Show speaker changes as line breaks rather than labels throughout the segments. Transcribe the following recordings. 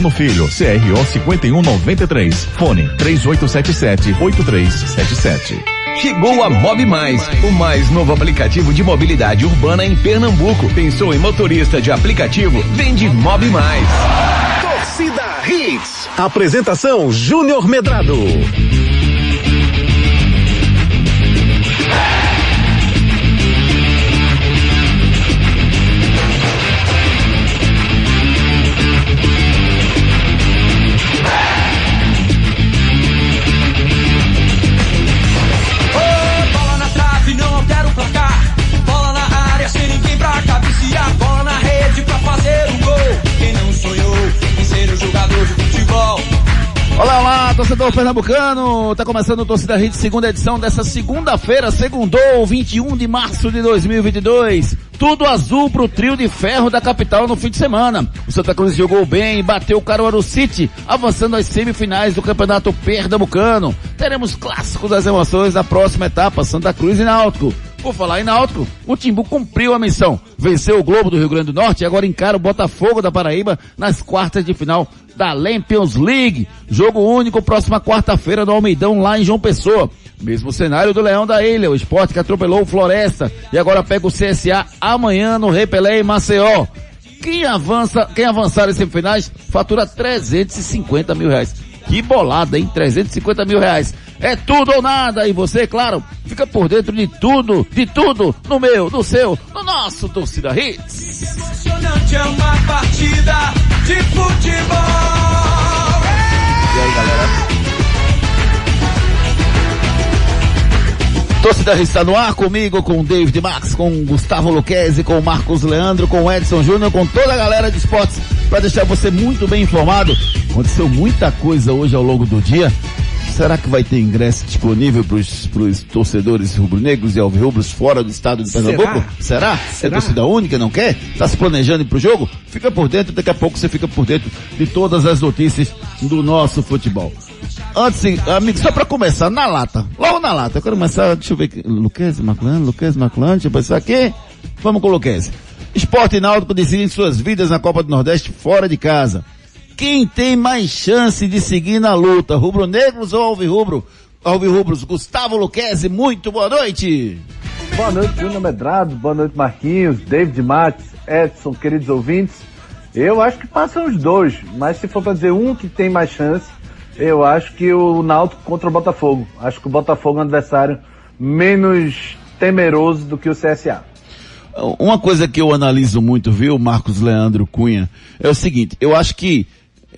No Filho, CRO 5193. Fone 3877-8377.
Chegou a Mob Mais, o mais novo aplicativo de mobilidade urbana em Pernambuco. Pensou em motorista de aplicativo? Vende Mob Mais.
Torcida Hits. Apresentação Júnior Medrado.
Torcedor pernambucano. Tá começando o Torcida Rede, segunda edição dessa segunda-feira, segundou, 21 de março de 2022. Tudo azul pro trio de ferro da capital no fim de semana. O Santa Cruz jogou bem, bateu o Caruaru City, avançando às semifinais do Campeonato Pernambucano. Teremos clássicos das emoções na próxima etapa, Santa Cruz e Náutico. Por falar em Náutico, o Timbu cumpriu a missão. Venceu o Globo do Rio Grande do Norte e agora encara o Botafogo da Paraíba nas quartas de final da Lampions League. Jogo único próxima quarta-feira no Almeidão lá em João Pessoa. Mesmo cenário do Leão da Ilha, o esporte que atropelou o Floresta e agora pega o CSA amanhã no Repelé em Maceió. Quem avança, quem avançar em semifinais fatura 350 mil reais. Que bolada, hein? 350 mil reais. É tudo ou nada. E você, claro, fica por dentro de tudo, de tudo, no meu, no seu, no nosso Torcida Hits.
Emocionante é uma partida de futebol.
E aí, galera? Torcida está no ar comigo, com o David Max, com o Gustavo Luquezzi, com o Marcos Leandro, com o Edson Júnior, com toda a galera de esportes, para deixar você muito bem informado. Aconteceu muita coisa hoje ao longo do dia. Será que vai ter ingresso disponível para os torcedores rubro-negros e alvirrubros fora do estado de Pernambuco? Será? Será? É torcida única, não quer? Está se planejando ir pro jogo? Fica por dentro, daqui a pouco você fica por dentro de todas as notícias do nosso futebol. Antes, amigo, só para começar, na lata. Logo na lata. Eu quero começar, deixa eu ver aqui. Luquezzi, Maclano, Luquezzi, Maclano, deixa eu pensar aqui. Vamos com o Luquezzi. Esporte e Náutico decidem suas vidas na Copa do Nordeste fora de casa. Quem tem mais chance de seguir na luta? Rubro-negros ou alvirrubro? Alvirrubros, Gustavo Luquezzi, muito boa noite.
Boa noite, Júnior Medrado, boa noite, Marquinhos, David Matos, Edson, queridos ouvintes. Eu acho que passam os dois, mas se for para dizer um que tem mais chance, eu acho que o Náutico contra o Botafogo. Acho que o Botafogo é um adversário menos temeroso do que o CSA.
Uma coisa que eu analiso muito, viu, Marcos Leandro Cunha, é o seguinte, eu acho que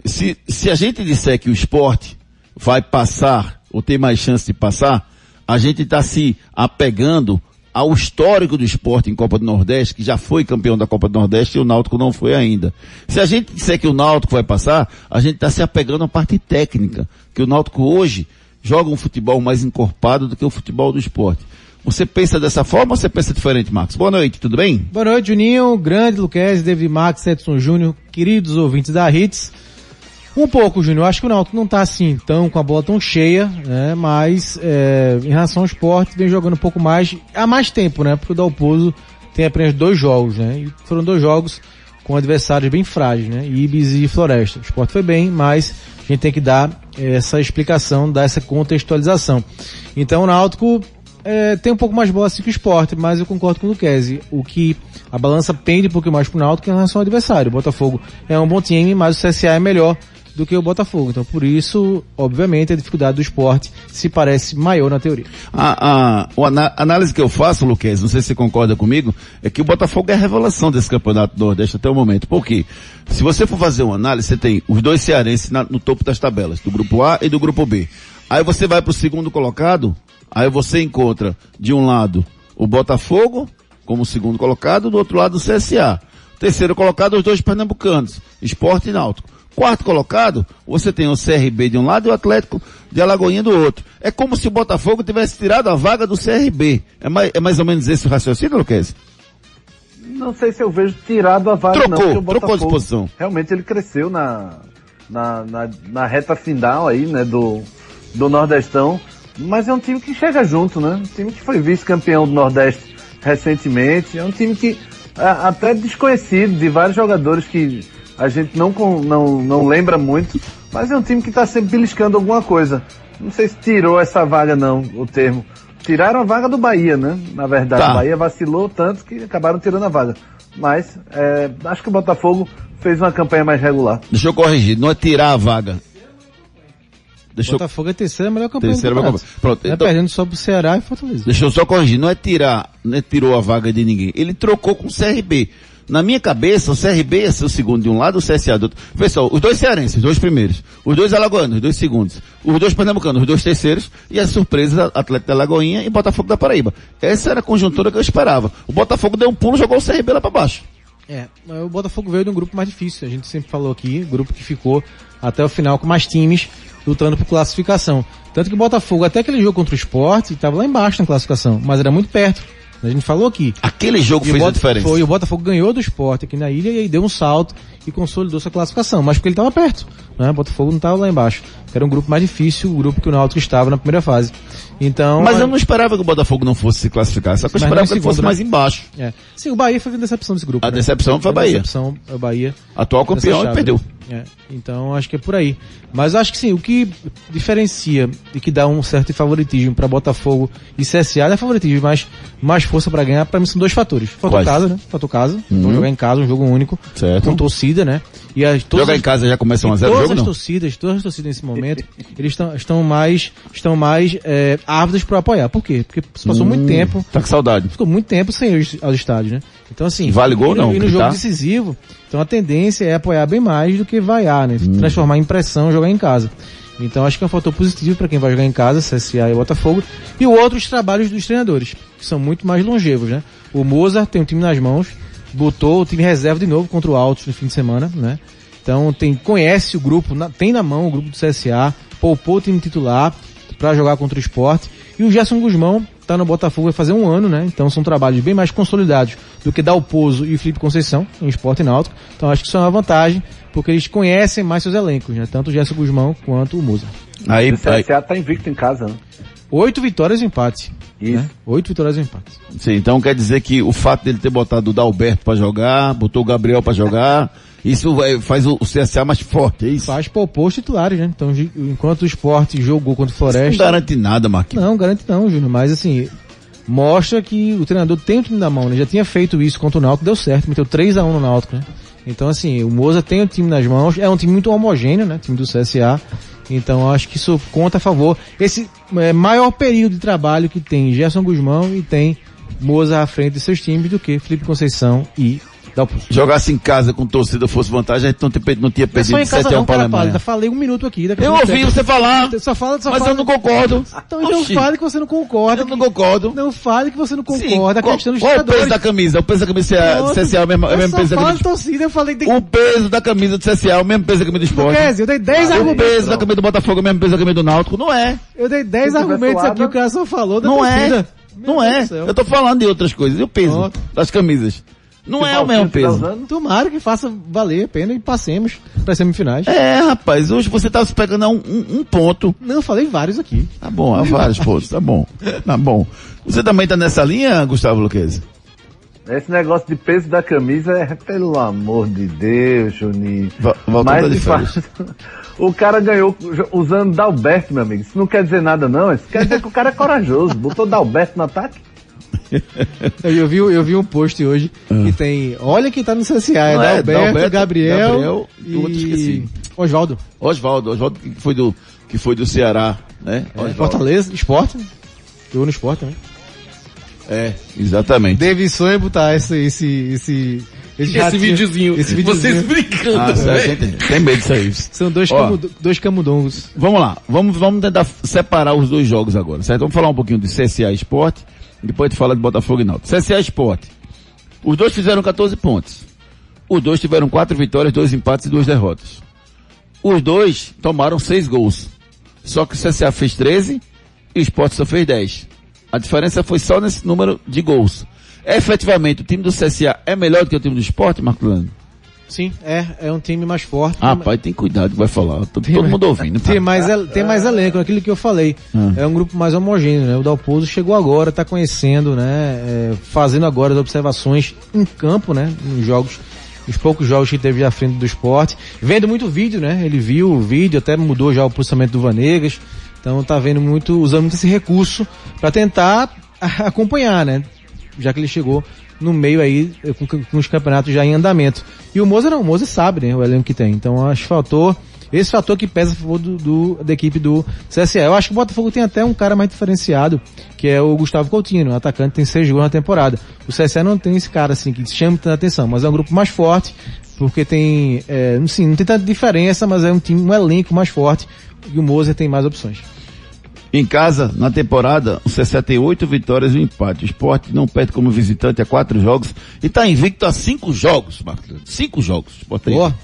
se, se a gente disser que o esporte vai passar, ou tem mais chance de passar, a gente está se apegando ao histórico do esporte em Copa do Nordeste, que já foi campeão da Copa do Nordeste e o Náutico não foi ainda. Se a gente disser que o Náutico vai passar, a gente está se apegando à parte técnica, que o Náutico hoje joga um futebol mais encorpado do que o futebol do esporte. Você pensa dessa forma ou você pensa diferente, Marcos? Boa noite, tudo bem?
Boa noite, Juninho, grande Luquez, David Max, Edson Júnior, queridos ouvintes da Hits. Um pouco, Júnior. Acho que o Náutico não tá assim tão com a bola tão cheia, né? Mas é, em relação ao esporte, vem jogando um pouco mais há mais tempo, né? Porque o Dalpozo tem apenas dois jogos, né? E foram dois jogos com adversários bem frágeis, né? Ibis e Floresta. O esporte foi bem, mas a gente tem que dar essa explicação, dar essa contextualização. Então o Náutico é, tem um pouco mais bola assim que o esporte, mas eu concordo com o Luquezzi. O que a balança pende um pouco mais pro Náutico em relação ao adversário. O Botafogo é um bom time, mas o CSA é melhor do que o Botafogo. Então, por isso, obviamente, a dificuldade do esporte se parece maior na teoria.
A, a, a análise que eu faço, Luquez, não sei se você concorda comigo, é que o Botafogo é a revelação desse campeonato Nordeste até o momento. Por quê? Se você for fazer uma análise, você tem os dois cearenses na, no topo das tabelas, do grupo A e do grupo B. Aí você vai para o segundo colocado, aí você encontra, de um lado, o Botafogo, como segundo colocado, do outro lado o CSA. Terceiro colocado, os dois pernambucanos, Esporte e Náutico. Quarto colocado, você tem o CRB de um lado e o Atlético de Alagoinha do outro. É como se o Botafogo tivesse tirado a vaga do CRB. É mais, é mais ou menos esse o raciocínio, Luquez?
Não sei se eu vejo tirado a vaga
trocou,
não.
Trocou de posição.
Realmente ele cresceu na, na, na, na, reta final aí, né, do, do Nordestão. Mas é um time que chega junto, né? Um time que foi vice-campeão do Nordeste recentemente. É um time que, até desconhecido, de vários jogadores que a gente não, não, não lembra muito, mas é um time que está sempre beliscando alguma coisa. Não sei se tirou essa vaga não, o termo. Tiraram a vaga do Bahia, né? Na verdade,
Tá.
o Bahia vacilou tanto que acabaram tirando a vaga. Mas é, acho que o Botafogo fez uma campanha mais regular.
Deixa eu corrigir, não é tirar a vaga. Deixa eu,
Botafogo é a terceira melhor campanha
Terceira
do
melhor campanha. Pronto,
É
então-
perdendo só pro Ceará e Fortaleza.
deixa eu só corrigir, não é tirar, não é tirou a vaga de ninguém. Ele trocou com o CRB. Na minha cabeça, o CRB ia ser o segundo de um lado, o CSA do outro. Só, os dois cearenses, os dois primeiros. Os dois alagoanos, os dois segundos. Os dois pernambucanos, os dois terceiros. E as surpresas, Atlético da Lagoinha e Botafogo da Paraíba. Essa era a conjuntura que eu esperava. O Botafogo deu um pulo, jogou o CRB lá pra baixo.
É, o Botafogo veio de um grupo mais difícil. A gente sempre falou aqui, grupo que ficou até o final com mais times lutando por classificação. Tanto que o Botafogo, até aquele jogo contra o Sport, estava lá embaixo na classificação, mas era muito perto. A gente falou aqui.
Aquele jogo fez a diferença.
Foi, o Botafogo ganhou do Sport aqui na ilha e aí deu um salto e consolidou sua classificação, mas porque ele estava perto, né? Botafogo não estava lá embaixo. Era um grupo mais difícil, o grupo que o Náutico estava na primeira fase. Então,
Mas eu não esperava que o Botafogo não fosse se classificar, só que eu esperava que ele fosse
né?
mais embaixo.
é. Sim, o Bahia foi a decepção desse grupo.
A
né?
decepção foi a Bahia.
decepção é o Bahia.
Atual campeão e perdeu.
É, então acho que é por aí. Mas acho que sim, o que diferencia e que dá um certo favoritismo para Botafogo e CSA não é favoritismo, mas mais força para ganhar, para mim são dois fatores. Fator
Quais?
casa, né? Fator casa. Vão jogar em casa, um jogo único,
Certo.
com torcida, né? E as, todas
Jogar
as-
em casa já começa 1 a
e
0 o
todas
jogo
as
não?
torcidas, todas as torcidas nesse momento, eles estão, estão mais, estão mais é, ávidos para apoiar. Por quê? Porque passou muito tempo,
Tá com saudade.
ficou muito tempo sem ir aos estádios, né? Então assim,
Vale gol
e
não,
E no jogo decisivo, então a tendência é apoiar bem mais do que vaiar, né?
Hum.
Transformar em pressão, jogar em casa. Então acho que é um fator positivo para quem vai jogar em casa, CSA e Botafogo. E o outro, os trabalhos dos treinadores, que são muito mais longevos, né? O Mozart tem um time nas mãos, botou o time reserva de novo contra o Altos no fim de semana, né? Então tem, conhece o grupo, na- tem na mão o grupo do CSA, poupou o time titular para jogar contra o esporte. E o Gerson Guzmão tá no Botafogo vai fazer um ano, né? Então são trabalhos bem mais consolidados do que Dalpozo e o Felipe Conceição em esporte e náutico. Então acho que isso é uma vantagem, porque eles conhecem mais seus elencos, né? Tanto o Gerson Guzmão quanto o Musa.
Aí,
O
aí
CSA tá invicto em casa, né?
Oito vitórias e empate.
Isso.
Né? Oito vitórias e empate.
sim, então quer dizer que o fato dele ter botado o Dalberto pra jogar, botou o Gabriel pra jogar, isso vai- faz o, o CSA mais forte, é isso?
Faz poupou os titulares, né? Então enquanto o esporte jogou contra o
Isso não
Floresta.
garante nada, Marquinhos.
Não, garante não, Júnior, mas assim, mostra que o treinador tem o time na mão, né? Já tinha feito isso contra o Náutico, deu certo, meteu 3 a 1 no Náutico, né? Então assim, o Moza tem o time nas mãos, é um time muito homogêneo, né? Time do CSA. Então acho que isso conta a favor. Esse é, maior período de trabalho que tem Gerson Guzmão e tem Moza à frente de seus times do que Felipe Conceição e Dalpozo.
Jogasse em casa com torcida fosse vantagem, a gente não, tinha- não tinha
Não é
perdido
em casa
7 a 1
não,
para a Alemanha.
Falei um minuto aqui.
Eu ouvi você falar,
Só fala, só
mas
fala.
eu não concordo.
Então, então
Oxi,
fale que você não concorda.
eu não concordo.
Não fale que você não
Sim,
concorda. a
qual,
questão
qual é o peso da camisa? O peso da camisa do. CSA é o mesmo, é o
Eu
mesmo
só
peso da camisa
de torcida, eu falei de...
O peso da camisa do CSA é o mesmo peso da camisa do esporte.
Eu dei 10
O
argumentos.
peso da camisa do Botafogo é o mesmo peso da camisa do Náutico. Não é.
Eu dei 10
Se tiver
argumentos aqui, o cara só falou da
Não é. Não é. Eu tô falando de outras coisas. E o peso das camisas? Não é o mesmo
tá
peso.
usando?
Tomara que faça valer a pena e passemos para semifinais.
É, rapaz, hoje você tá se pegando a um, um- um ponto.
Não, eu falei vários aqui.
Tá bom, há vários pontos, tá bom. Tá bom. Você também tá nessa linha, Gustavo Luquezzi?
Esse negócio de peso da camisa é, pelo amor de Deus, Juninho.
Va- voltando
Mas,
de
fato, o cara ganhou usando Dalberto, meu amigo. Isso não quer dizer nada, não. Isso quer dizer que o cara é corajoso. Botou Dalberto no ataque.
Eu, eu vi, eu vi um post hoje que tem, olha quem tá no CSA, é
Não é, Dalberto,
Gabriel,
Gabriel e o outro esqueci.
Oswaldo.
Oswaldo, Oswaldo que foi do, que foi do Ceará, né?
É. Fortaleza, esporte. Jogou no esporte também.
É, exatamente.
David sonha botar esse, esse, esse, esse,
Esse
ratinho-
videozinho.
esse videozinho.
Vocês brincando,
Ah, tem medo disso aí.
São dois,
Ó.
camudo- dois camundongos.
Vamos lá, vamos, vamos tentar separar os dois jogos agora, certo? Vamos falar um pouquinho de CSA Esporte, depois de falar de Botafogo e Náutico. CSA Esporte. Os dois fizeram 14 pontos. Os dois tiveram quatro vitórias, dois empates e duas derrotas. Os dois tomaram seis gols. Só que o CSA fez 13 e o Esporte só fez 10. A diferença foi só nesse número de gols. Efetivamente, o time do CSA é melhor do que o time do Esporte, Marco Leandro?
Sim, é, é um time mais forte.
Ah,
Tem-
pai, tem cuidado que vai falar. Tô-
tem
todo mundo ouvindo.
Tem mais, tem mais elenco, aquilo que eu falei.
Ah.
É um grupo mais homogêneo, né? O Dalpozo chegou agora, tá conhecendo, né? É, fazendo agora as observações em campo, né? Nos jogos os poucos jogos que teve à frente do esporte. Vendo muito vídeo, né? Ele viu o vídeo, até mudou já o posicionamento do Vanegas. Então tá vendo muito, usando muito esse recurso para tentar acompanhar, né? Já que ele chegou no meio aí eh, com, com os campeonatos já em andamento. E o Moza não, o Moza sabe, né? O elenco que tem. Então acho que faltou esse fator que pesa a favor do, do, da equipe do CSA. Eu acho que o Botafogo tem até um cara mais diferenciado, que é o Gustavo Coutinho, o atacante tem seis gols na temporada. O CSA não tem esse cara assim que chama tanta atenção, mas é um grupo mais forte, porque tem, é, assim, não tem tanta diferença, mas é um time, um elenco mais forte e o Moser tem mais opções.
Em casa, na temporada, o CSA tem oito vitórias e um empate. O esporte não perde como visitante a quatro jogos e está invicto a cinco jogos, Marcos. Cinco jogos. O Sport tá
Boa.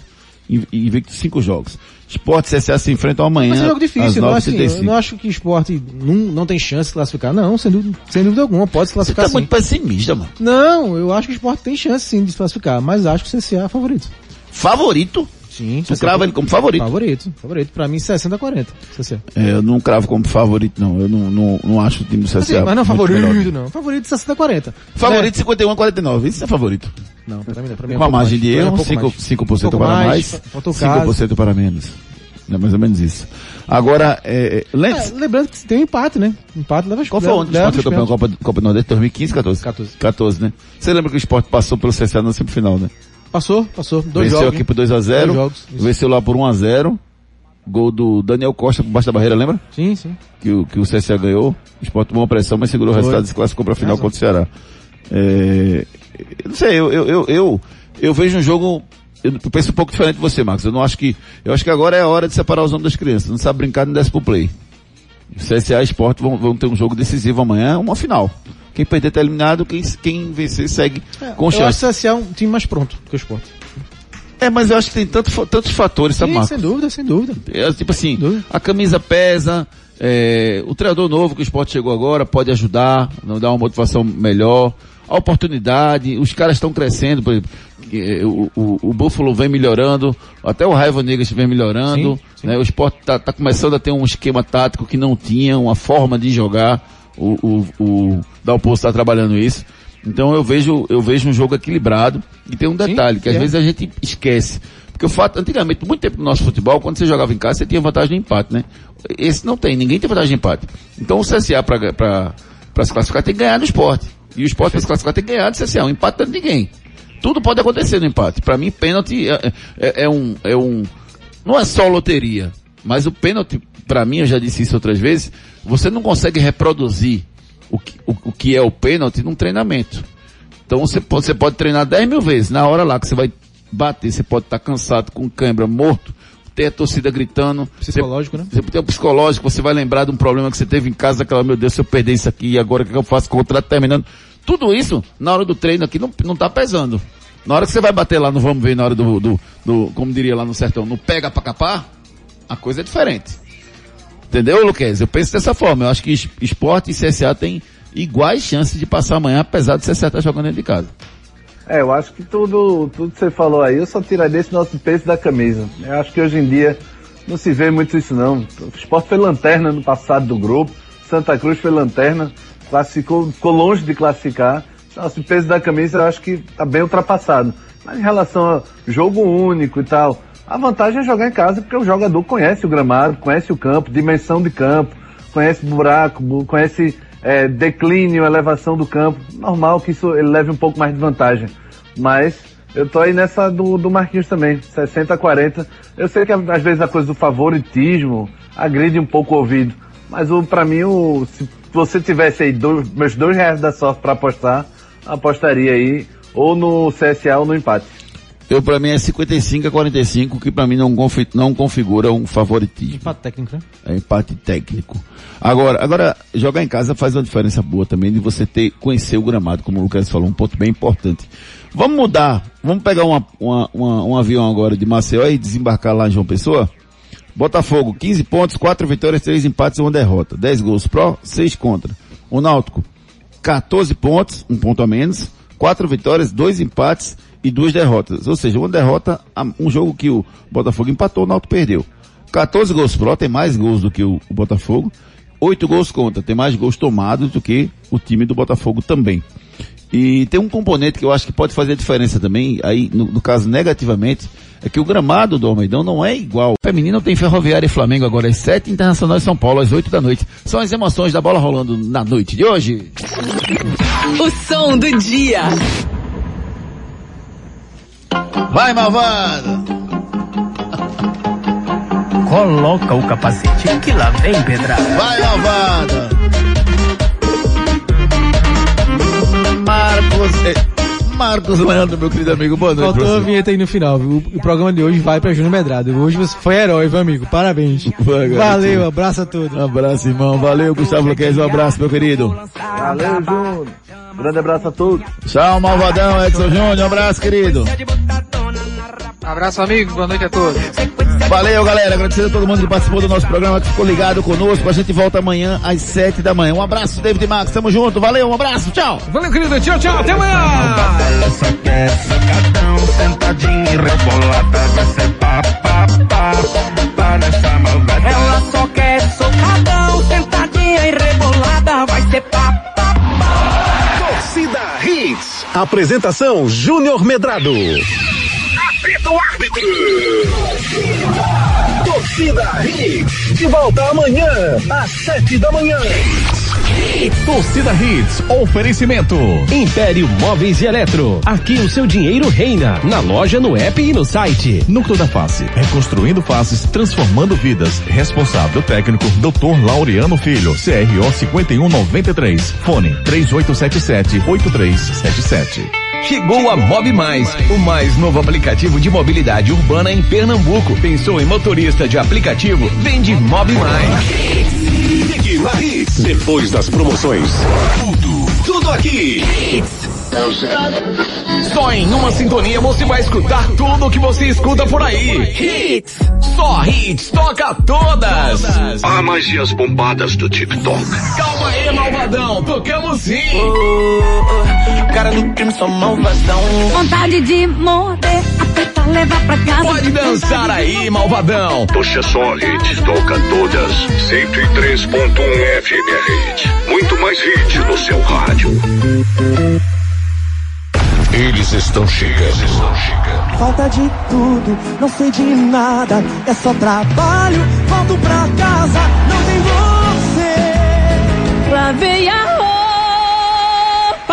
invicto, cinco jogos. Esporte e CSA se enfrentam amanhã.
Mas é um jogo difícil, não, assim,
9h35.
eu não acho que o esporte não, não tem chance de classificar. Não, sem dúvida, sem dúvida alguma, pode se
Você
classificar
tá
sim.
muito pessimista, mano.
Não, eu acho que o esporte tem chance sim de se classificar, mas acho que o CSA é favorito.
Favorito?
Sim,
Tu crava ele como favorito?
Favorito, favorito. Pra mim 60 a 40. CSA.
É, eu não cravo como favorito, não. Eu não, não, não acho o time do CSA.
Assim, mas não
muito
favorito,
melhor.
não. Favorito 60 a 40.
Favorito 51 a 49. Isso é favorito.
Não, pra mim não. Pra mim é
Com a margem de
é
erro,
um pouco
5%,
mais.
5%
Um
para
mais,
mais,
falta o caso.
5% para menos. É mais ou menos isso. Agora, é,
É,
Lentes,
lembrando que tem um empate, né? Empate leva
qual foi o ano que
os
campeão. Copa, Copa do Nordeste? 2015, 14?
14.
14, né? Você lembra que o Sport passou pelo CSA na semifinal, né?
Passou, passou. Dois
Venceu
jogos.
aqui por 2x0.
Dois jogos, isso.
Venceu lá por 1x0. Gol do Daniel Costa por baixo da barreira, lembra?
Sim, sim.
que o, que o CSA ganhou. O Sport tomou uma pressão, mas segurou o
Foi.
resultado e se classificou para a final contra o Ceará. É, eu não sei, eu, eu, eu, eu, eu vejo um jogo, eu penso um pouco diferente de você, Marcos. Eu não acho que, eu acho que agora é a hora de separar os homens das crianças. Não sabe brincar, não desce pro play. O CSA e Sport vão, vão ter um jogo decisivo amanhã, uma final. Quem perder tá eliminado, quem, quem vencer segue com
eu acho
chance.
que o CSA é um time mais pronto que o Sport.
É, mas eu acho que tem tanto, tantos fatores,
Sim, sem dúvida, sem dúvida.
É, tipo assim,
Dúvida.
a camisa pesa, é, o treinador novo que o esporte chegou agora pode ajudar, não dar uma motivação melhor, a oportunidade, os caras estão crescendo, por exemplo, eh, o, o, o Buffalo vem melhorando, até o Raiva Negras vem melhorando,
Sim, sim.
né? o esporte tá, tá começando a ter um esquema tático que não tinha, uma forma de jogar, o, o, o Dalpozo está trabalhando isso. Então eu vejo, eu vejo um jogo equilibrado e tem um detalhe, que às
é.
vezes a gente esquece. Porque o fato, antigamente, muito tempo no nosso futebol, quando você jogava em casa, você tinha vantagem de empate, né? Esse não tem, ninguém tem vantagem de empate. Então o CSA para para se classificar tem que ganhar no esporte. E o esporte para se classificar tem que ganhar do CSA, um empate não é de ninguém. Tudo pode acontecer no empate. Para mim, pênalti é, é, é um, é um, não é só loteria, mas o pênalti, para mim, eu já disse isso outras vezes, você não consegue reproduzir o que, o, o que é o pênalti num treinamento. Então você pode, você pode treinar 10 mil vezes. Na hora lá que você vai bater, você pode estar cansado, com câimbra, morto, ter a torcida gritando.
Psicológico, né?
Você tem o psicológico, você vai lembrar de um problema que você teve em casa, aquela, meu Deus, se eu perder isso aqui, agora o que eu faço com o contrato terminando? Tudo isso, na hora do treino aqui, não, não tá pesando. Na hora que você vai bater lá no vamos ver, na hora do, do, do como diria lá no sertão, no pega pra capar, a coisa é diferente. Entendeu, Luquez? Eu penso dessa forma. Eu acho que es- esporte e CSA têm iguais chances de passar amanhã, apesar de CSA estar jogando dentro de casa.
É, eu acho que tudo, tudo que você falou aí, eu só tiraria esse nosso peso da camisa. Eu acho que hoje em dia não se vê muito isso não. O Sport foi lanterna no passado do grupo, Santa Cruz foi lanterna, classificou, ficou longe de classificar. Nosso peso da camisa eu acho que está bem ultrapassado. Mas em relação a jogo único e tal, a vantagem é jogar em casa porque o jogador conhece o gramado, conhece o campo, dimensão de campo, conhece buraco, bu- conhece é, declínio, elevação do campo. Normal que isso ele leve um pouco mais de vantagem. Mas eu tô aí nessa do, do Marquinhos também, 60 a 40. Eu sei que às vezes a coisa do favoritismo agride um pouco o ouvido. Mas o, mim, o, se você tivesse aí dois, meus dois reais da sorte para apostar, apostaria aí ou no CSA ou no empate.
Eu, pra mim, é 55 a 45, que pra mim não, confi- não configura um favoritismo.
Empate técnico, né?
É empate técnico. Agora, agora, jogar em casa faz uma diferença boa também de você ter, conhecer o gramado, como o Lucas falou, um ponto bem importante. Vamos mudar, vamos pegar uma, uma- uma- um avião agora de Maceió e desembarcar lá em João Pessoa? Botafogo, 15 pontos, 4 vitórias, 3 empates e uma derrota. 10 gols pró, 6 contra. O Náutico, 14 pontos, um ponto a menos, 4 vitórias, 2 empates e 2 derrotas. Ou seja, uma derrota, um jogo que o Botafogo empatou, o Náutico perdeu. 14 gols pró, tem mais gols do que o, Botafogo. 8 gols contra, tem mais gols tomados do que o time do Botafogo também. E tem um componente que eu acho que pode fazer a diferença também, aí no, no caso negativamente, é que o gramado do Almeidão não é igual. Feminino tem Ferroviária e Flamengo agora às 7, Internacional e São Paulo às 8 da noite. São as emoções da bola rolando na noite de hoje.
O som do dia.
Vai, malvado!
Coloca o capacete que lá vem pedrada.
Vai, malvada! Marcos... Marcos Leandro, meu querido amigo, boa noite.
Faltou a vinheta aí no final, viu? O programa de hoje vai pra Júnior Medrado. Hoje você foi herói, meu amigo. Parabéns.
Garoto.
Valeu, abraço a todos.
Um abraço, irmão. Valeu, Gustavo Luquez. Um abraço, meu querido.
Valeu, Júnior. Grande abraço a todos.
Tchau, malvadão, Edson Júnior. Um abraço, querido.
Abraço, amigo. Boa noite a todos.
Valeu, galera. Agradecer a todo mundo que participou do nosso programa, que ficou ligado conosco. A gente volta amanhã às sete da manhã. Um abraço, David Max. Tamo junto. Valeu, um abraço. Tchau.
Valeu, querido. Tchau, tchau. Até amanhã.
Ela só quer e
socadão, sentadinha e rebolada, vai ser pá, pá,
Torcida Hits. Apresentação Júnior Medrado. Apita árbitro. Torcida Hits. De volta amanhã, às sete da manhã.
Torcida Hits, oferecimento.
Império Móveis e Eletro. Aqui o seu dinheiro reina. Na loja, no app e no site.
Núcleo da Face, reconstruindo faces, transformando vidas. Responsável técnico, Dr. Laureano Filho, CRO 5193. Fone 3877-8377.
Chegou a Mob Mais, o mais novo aplicativo de mobilidade urbana em Pernambuco. Pensou em motorista de aplicativo? Vende Mob Mais.
Fique na Hits. Depois das promoções. Tudo, tudo aqui.
Só em uma sintonia você vai escutar tudo o que você escuta por aí. Hits! Só hits, toca todas!
Ah, mas e as bombadas do TikTok?
Calma aí, malvadão, tocamos sim!
Cara do crime, só malvadão.
Vontade de morder, apertar, levar pra casa.
Pode dançar aí, malvadão!
Poxa só, Hits toca todas. 103.1 FM Hits. Muito mais hits no seu rádio. Eles estão chegando. Estão chegando.
Falta de tudo, não sei de nada. É só trabalho, volto pra casa, não tem você.
Lavei a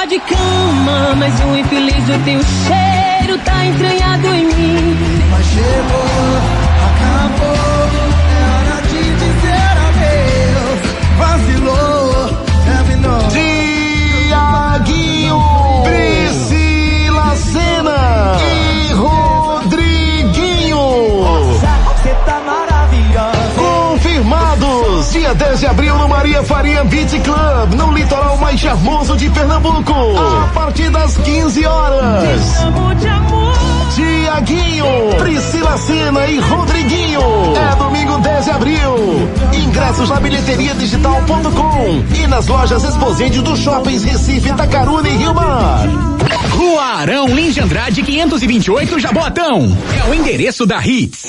de cama, mas um infeliz o teu cheiro tá entranhado em mim.
Mas chegou, acabou, é hora de dizer adeus. Vacilou, terminou.
Tiaguinho, Priscila Sena Dia 10 de abril no Maria Faria Beach Club, no litoral mais charmoso de Pernambuco. A partir das 15 horas.
Amo de amor.
Tiaguinho, Priscila Sena e Rodriguinho. É domingo 10 de abril. Ingressos na bilheteriadigital.com e nas lojas Exposende do Shoppings Recife, Itacaruna e Rio Mar.
Rua Arão Lins de Andrade 528 Jaboatão. É o endereço da Hits.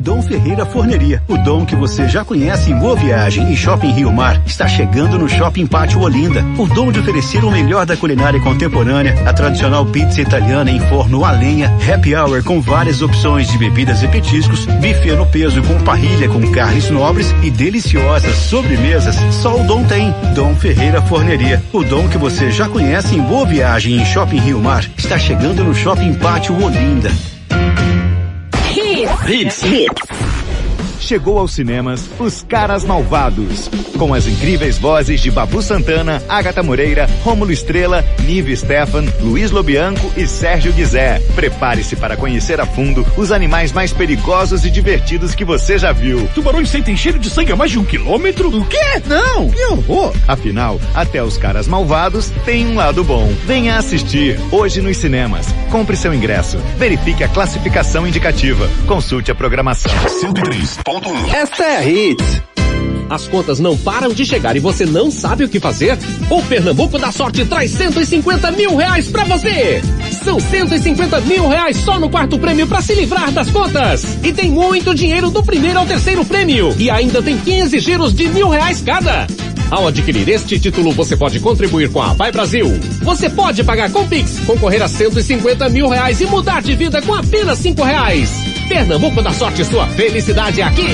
Dom Ferreira Forneria. O dom que você já conhece em Boa Viagem e Shopping Rio Mar está chegando no Shopping Pátio Olinda. O dom de oferecer o melhor da culinária contemporânea, a tradicional pizza italiana em forno a lenha, happy hour com várias opções de bebidas e petiscos, buffet no peso com parrilha com carnes nobres e deliciosas sobremesas. Só o dom tem. Dom Ferreira Forneria. O dom que você já conhece em Boa Viagem e Shopping Rio Mar está chegando no Shopping Pátio Olinda.
Hits.
Chegou aos cinemas Os Caras Malvados, com as incríveis vozes de Babu Santana, Agatha Moreira, Rômulo Estrela, Nive Stefan, Luiz Lobianco e Sérgio Guizé. Prepare-se para conhecer a fundo os animais mais perigosos e divertidos que você já viu.
Tubarões sentem cheiro de sangue a mais de um quilômetro?
O quê? Não! Que horror! Afinal, até os caras malvados têm um lado bom. Venha assistir hoje nos cinemas. Compre seu ingresso. Verifique a classificação indicativa. Consulte a programação.
103.1
Esta é a Hits. As contas não param de chegar e você não sabe o que fazer? O Pernambuco da Sorte traz 150 mil reais pra você! São 150 mil reais só no quarto prêmio pra se livrar das contas! E tem muito dinheiro do primeiro ao terceiro prêmio! E ainda tem 15 giros de mil reais cada! Ao adquirir este título, você pode contribuir com a Vai Brasil. Você pode pagar com Pix, concorrer a 150 mil reais e mudar de vida com apenas 5 reais. Pernambuco da Sorte, sua felicidade é aqui.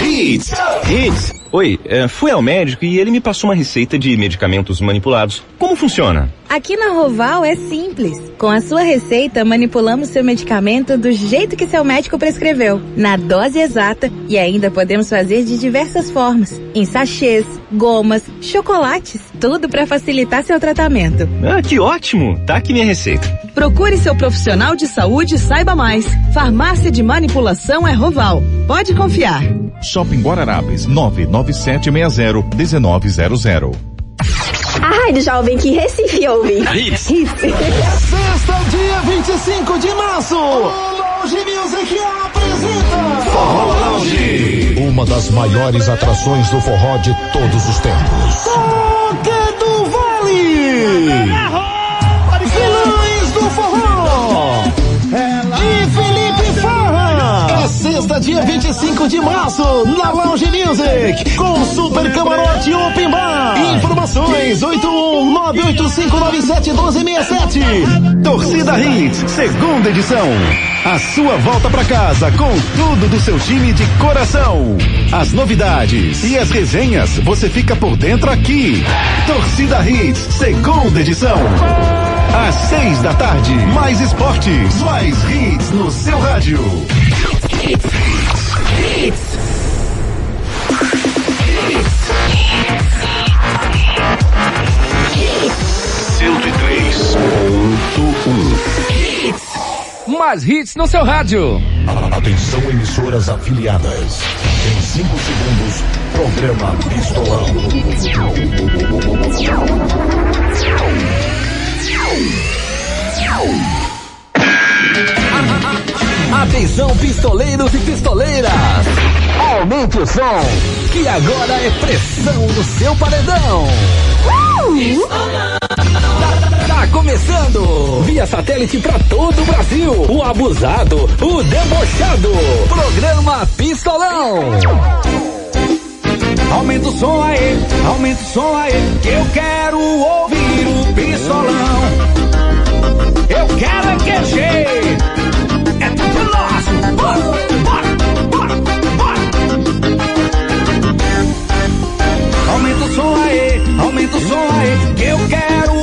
Hits! Hits! Oi, é, fui ao médico e ele me passou uma receita de medicamentos manipulados. Como funciona?
Aqui na Roval é simples. Com a sua receita, manipulamos seu medicamento do jeito que seu médico prescreveu, na dose exata e ainda podemos fazer de diversas formas, em sachês, gomas, chocolates, tudo para facilitar seu tratamento.
Ah, que ótimo! Tá aqui minha receita.
Procure seu profissional de saúde e saiba mais. Farmácia de manipulação é Roval. Pode confiar.
Shopping Guararapes 997601900.
A Rádio Jovem que Recife ouve.
Hits. Sexta, dia 25 de março. Lounge Music apresenta
Forró Lounge. Uma das maiores atrações do forró de todos os tempos.
Toca do Vale. Vilões do Forró. E Felipe Farra. É sexta, dia 25 de março, na Lounge Music, com Super Camarote Open Bar. Informações 81985971267.
Torcida Hits, segunda edição. A sua volta pra casa com tudo do seu time de coração. As novidades e as resenhas você fica por dentro aqui. Torcida Hits, segunda edição. Às seis da tarde, mais esportes, mais hits no seu rádio.
Mais hits no seu rádio.
Atenção emissoras afiliadas. Em 5 segundos, programa Pistolão.
Atenção pistoleiros e pistoleiras. Aumente o som, que agora é pressão no seu paredão. Tá, tá começando! Via satélite pra todo o Brasil. O abusado, o debochado. Programa Pistolão.
Aumenta o som aí, aumenta o som aí, que eu quero ouvir o pistolão. Eu quero é QG, é tudo nosso. Bora, bora, bora, bora. Aumenta o som aí, aumenta o som aí, que eu quero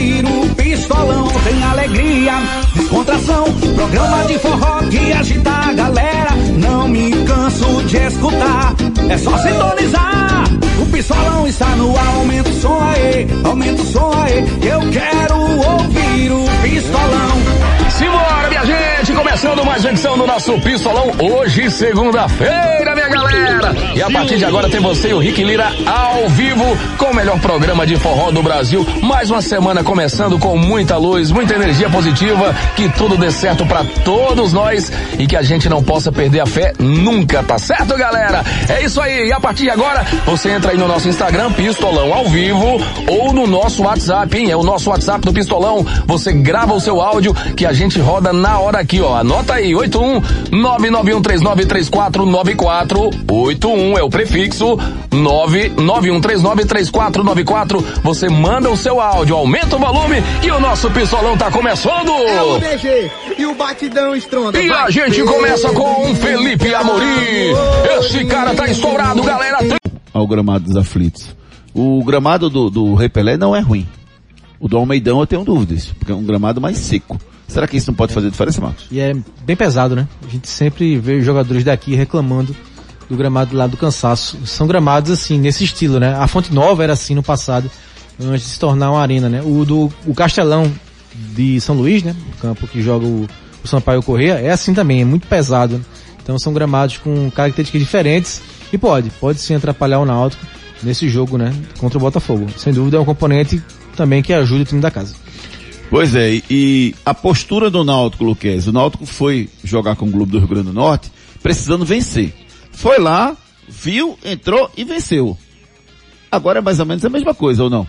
ouvir o pistolão. Tem alegria, descontração, programa de forró que agita a galera. Não me canso de escutar, é só sintonizar. O pistolão está no ar, aumenta o som aí, aumenta o som aí, eu quero ouvir o pistolão.
Simbora, minha gente! Começando mais uma edição do nosso Pistolão. Hoje, segunda-feira, minha galera! E a partir de agora tem você e o Rick Lira ao vivo com o melhor programa de forró do Brasil. Mais uma semana começando com muita luz, muita energia positiva. Que tudo dê certo pra todos nós e que a gente não possa perder a fé nunca, tá certo, galera? É isso aí. E a partir de agora, você entra aí no nosso Instagram, Pistolão ao vivo, ou no nosso WhatsApp, hein? É o nosso WhatsApp do Pistolão. Você grava o seu áudio que a gente roda na hora aqui, ó. Anota aí, 81 991393494. 81 é o prefixo 991393494. Você manda o seu áudio, aumenta o volume e o nosso pistolão tá começando.
É o DG e o batidão estronda.
E a gente começa com Felipe Amorim. Esse cara tá estourado, galera.
Ao gramado dos aflitos. O gramado do, do Rei Pelé não é ruim. O do Almeidão eu tenho dúvidas, porque é um gramado mais seco. Será que isso não pode fazer diferença, Marcos?
E é bem pesado, né? A gente sempre vê jogadores daqui reclamando do gramado lá do cansaço. São gramados assim, nesse estilo, né? A Fonte Nova era assim no passado, antes de se tornar uma arena, né? O do o Castelão de São Luís, né? O campo que joga o, o Sampaio Correia, é assim também, é muito pesado. né? Então são gramados com características diferentes e pode, pode sim atrapalhar o Náutico nesse jogo, né? Contra o Botafogo. Sem dúvida é um componente também que ajuda o time da casa.
Pois é, e, a postura do Náutico, Luquez, o Náutico foi jogar com o Globo do Rio Grande do Norte precisando vencer. Foi lá, viu, entrou e venceu. Agora é mais ou menos a mesma coisa, ou não?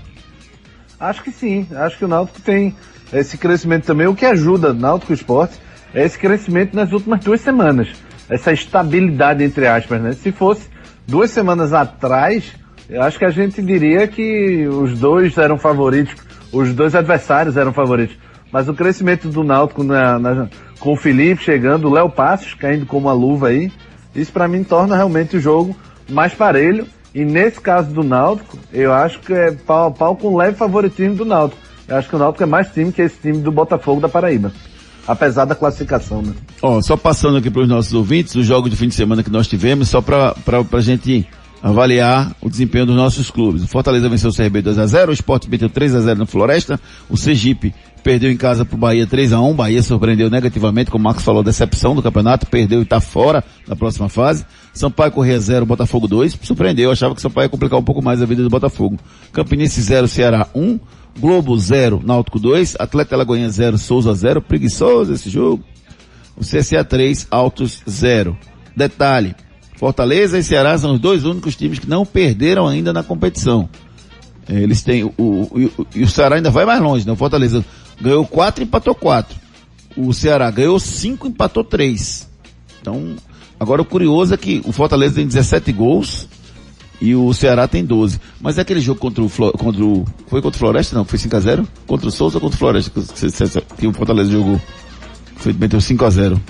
Acho que sim. Acho que o Náutico tem esse crescimento também. O que ajuda o Náutico Esporte é esse crescimento nas últimas duas semanas. Essa estabilidade, entre aspas, né? Se fosse duas semanas atrás, eu acho que a gente diria que os dois eram favoritos, os dois adversários eram favoritos. Mas o crescimento do Náutico na, na, com o Felipe chegando, o Léo Passos caindo como uma luva aí, isso para mim torna realmente o jogo mais parelho. E nesse caso do Náutico, eu acho que é pau a pau com leve favoritismo do Náutico. Eu acho que o Náutico é mais time que esse time do Botafogo da Paraíba. Apesar da classificação, né?
Ó, só passando aqui para os nossos ouvintes, os jogos de fim de semana que nós tivemos, só para a gente avaliar o desempenho dos nossos clubes. O Fortaleza venceu o CRB 2x0, o Sport meteu 3x0 no Floresta, o Sergipe perdeu em casa pro Bahia 3x1, Bahia surpreendeu negativamente, como o Marcos falou, decepção do campeonato, perdeu e está fora da próxima fase. Sampaio Corrêa 0, Botafogo 2, surpreendeu, achava que o Sampaio ia complicar um pouco mais a vida do Botafogo. Campinense 0, Ceará 1, Globo 0, Náutico 2, Atlético Alagoinha 0, Souza 0, preguiçoso esse jogo. O CSA 3, Altos 0. Detalhe, Fortaleza e Ceará são os dois únicos times que não perderam ainda na competição. Eles têm, o, o, o, e o Ceará ainda vai mais longe, né? O Fortaleza ganhou 4 empatou 4. O Ceará ganhou 5 empatou 3. Então, agora o curioso é que o Fortaleza tem 17 gols e o Ceará tem 12. Mas é aquele jogo contra o, contra o foi contra o Floresta não? Foi 5 a 0 Contra o Souza ou contra o Floresta que, que o Fortaleza jogou? Foi, meteu 5 a 0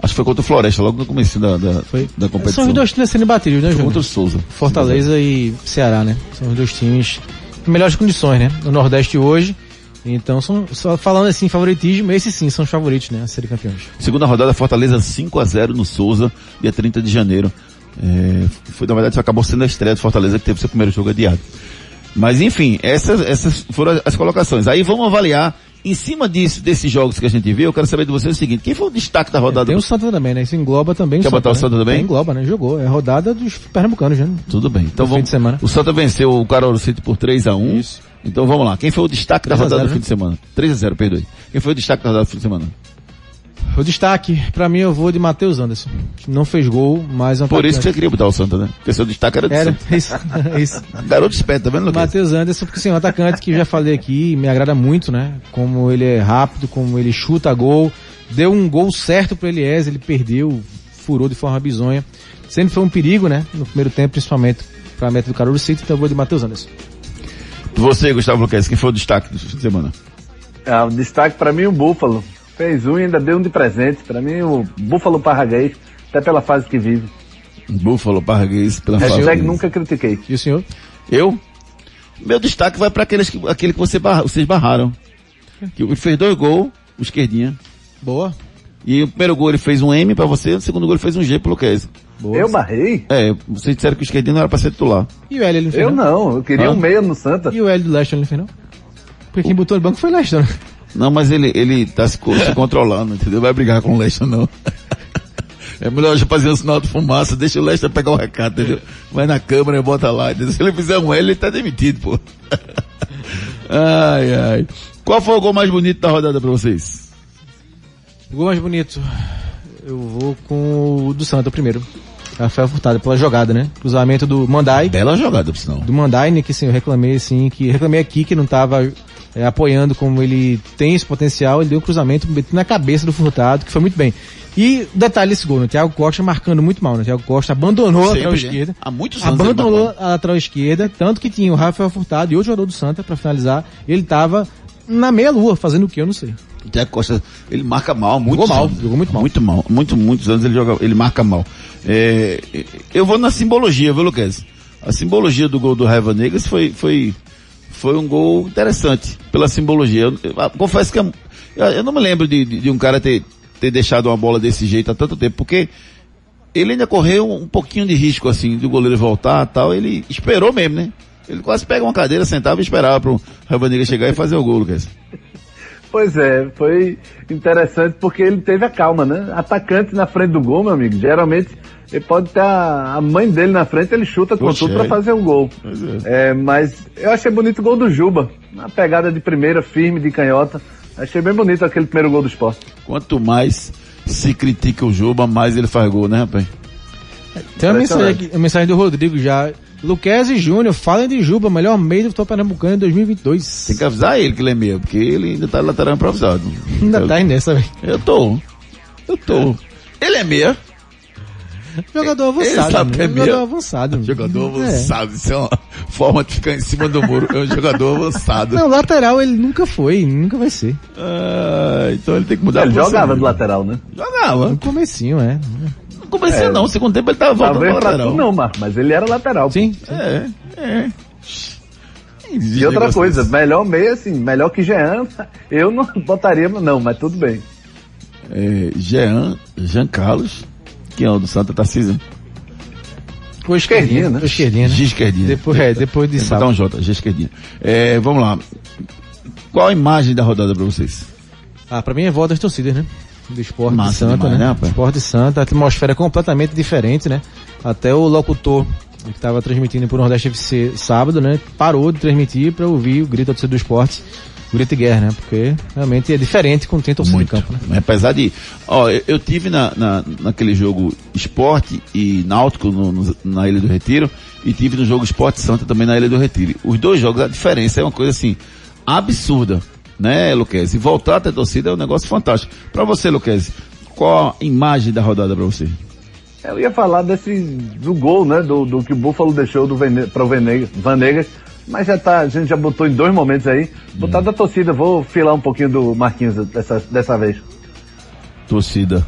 Acho que foi contra o Floresta, logo no começo da, da, foi. da competição.
São os dois times sendo batidos, né, Júnior?
Contra o Souza.
Fortaleza e Ceará, né? São os dois times em melhores condições, né? No Nordeste hoje. Então, são, só falando assim, favoritismo, esses sim são os favoritos, né? A ser campeões.
Segunda rodada, Fortaleza 5 a 0 no Souza, dia 30 de janeiro. É, foi, na verdade, acabou sendo a estreia do Fortaleza que teve seu primeiro jogo adiado. Mas enfim, essas, essas foram as colocações. Aí vamos avaliar em cima disso, desses jogos que a gente viu, eu quero saber de você o seguinte, quem foi o destaque da rodada?
Tem o Santa também, né? Isso engloba também
Quer
o Santa.
botar o Santa
né?
também?
engloba, né? Jogou. É rodada dos pernambucanos, né?
Tudo bem. Então
No
vamos,
fim de semana.
o Santa venceu o Caruaru City por 3 a 1
Isso.
Então vamos lá. Quem foi o destaque da
3 a
rodada
0,
do fim
né?
de semana? 3 a 0 perdoe. Quem foi o destaque da rodada do fim de semana?
O destaque, pra mim, eu vou de Matheus Anderson. que Não fez gol, mas é um
Por isso que você queria botar o Santa, né? Porque seu destaque era do
Era,
Santa.
isso, isso.
Garoto esperto, tá vendo, Lucas?
Matheus Anderson, porque assim, é um atacante que eu já falei aqui, me agrada muito, né? Como ele é rápido, como ele chuta gol. Deu um gol certo pro Elias, ele perdeu, furou de forma bizonha. Sempre foi um perigo, né? No primeiro tempo, principalmente pra meta do Carolo City, então eu vou de Matheus Anderson.
Você, Gustavo Luquez, quem foi o destaque do fim de semana?
Ah, o destaque pra mim o Búfalo. Fez um e ainda deu um de presente. Pra mim o Búfalo Parraguês, até pela fase que vive.
Búfalo, Parraguês, pela fase.
Hashtag nunca critiquei.
E o senhor?
Eu? Meu destaque vai para aqueles que, aquele que você barra, vocês barraram. Que ele fez dois gols, o esquerdinha.
Boa.
E o primeiro gol ele fez um M pra você, o segundo gol ele fez um G pro Luquez.
Eu barrei?
É, vocês disseram que o esquerdinho não era pra ser titular.
E o Hélio ele não fez
Eu não, eu queria
Hã?
um meia no Santa.
E o Hélio do Leste ele não fez não? Porque quem botou no banco foi o Leste, né?
Não, mas ele, ele tá se, se controlando, entendeu? Vai brigar com o Lester não. É melhor já fazer um sinal de fumaça, deixa o Lester pegar o recado, entendeu? Vai na câmera e bota lá, entendeu? Se ele fizer um L, ele tá demitido, pô. Ai, ai. Qual foi o gol mais bonito da rodada pra vocês?
O gol mais bonito. Eu vou com o do Santa, o primeiro. Rafael Furtado, pela jogada, né? Cruzamento do Mandai.
Bela jogada, por sinal.
Do Mandai, né? Que assim, eu reclamei assim, que reclamei aqui que não tava é, apoiando como ele tem esse potencial, ele deu um cruzamento na cabeça do Furtado, que foi muito bem. E detalhe desse gol, né? Thiago Costa marcando muito mal, né? Thiago Costa abandonou a
Sempre,
lateral
né?
esquerda.
Há muitos anos
Abandonou a lateral esquerda, tanto que tinha o Rafael Furtado e outro jogador do Santa, pra finalizar, ele tava na meia lua, fazendo o que? Eu não sei.
O Thiago Costa, ele marca mal, muito
Jogou mal,
anos.
jogou muito mal.
Muito mal, muito, muitos anos ele joga, ele marca mal. É, eu vou na simbologia, viu, Luquez? A simbologia do gol do Raiva Negras foi, foi, foi um gol interessante, pela simbologia. Eu, eu- eu confesso que eu, eu não me lembro de, de, de um cara ter, ter deixado uma bola desse jeito há tanto tempo, porque ele ainda correu um pouquinho de risco, assim, do goleiro voltar tal, ele esperou mesmo, né? Ele quase pega uma cadeira, sentava e esperava pro Raiva Negra chegar e fazer o gol, Lucas.
Pois é, foi interessante porque ele teve a calma, né? Atacante na frente do gol, meu amigo. Geralmente ele pode ter a, a mãe dele na frente, ele chuta com
Poxa,
tudo pra
é.
fazer o gol.
Pois é.
É, mas eu achei bonito o gol do Juba. Uma pegada de primeira, firme, de canhota. Achei bem bonito aquele primeiro gol do esporte.
Quanto mais se critica o Juba, mais ele faz gol, né, rapaz?
Tem uma mensagem, aqui, uma mensagem do Rodrigo já. Luquez e Júnior, falem de Juba, melhor meio do futebol pernambucano em 2022.
Tem que avisar ele que ele é meio, porque ele ainda tá lateral improvisado.
Ainda
eu,
tá aí nessa, velho.
Eu tô. Eu tô. Ele é meia.
Jogador
Ele
avançado.
sabe
né?
que é
Jogador
mesmo.
avançado.
Jogador
É.
avançado, isso é uma forma de ficar em cima do muro. É um jogador avançado.
Não, lateral ele nunca foi, nunca vai ser.
Ah, então ele tem que mudar
Ele
a posição
jogava do lateral, né?
Jogava.
No comecinho, é.
Começo
É.
não, no segundo tempo ele tava voltando
Talvez
lateral.
não, Marcos, mas ele era lateral.
Sim.
É, é.
E outra coisa, melhor meio assim, melhor que Jean, eu não botaria, não, mas tudo bem.
É, Jean, Jean Carlos, que é o do Santa Tarcísio.
Com esquerdinha,
né?
Com esquerdinha, né?
G esquerdinha.
Depois, é, depois de sábado.
um J, G esquerdinha. É, vamos lá. Qual a imagem da rodada pra vocês?
Ah, pra mim é voto das torcidas, né? Do esporte
Massa
de Santa,
demais,
né?
né,
esporte de Santa, a atmosfera é completamente diferente, né? Até o locutor que estava transmitindo por Nordeste FC sábado, né? Parou de transmitir para ouvir o grito do esporte, grito de guerra, né? Porque realmente é diferente quando tem torcida
Muito.
em campo, né?
Apesar de. Ó, eu, eu tive na, na, naquele jogo Esporte e Náutico no- no- na Ilha do Retiro e tive no jogo Esporte Santa também na Ilha do Retiro. Os dois jogos, a diferença é uma coisa assim, absurda, né, Luquez? E voltar a ter torcida é um negócio fantástico. Pra você, Luquez, qual a imagem da rodada pra você?
Eu ia falar desse, do gol, né, do, do que o Buffalo deixou do Vene, para o Vanegas, mas já tá, a gente já botou em dois momentos aí. Botar da torcida, vou filar um pouquinho do Marquinhos dessa, dessa vez.
Torcida.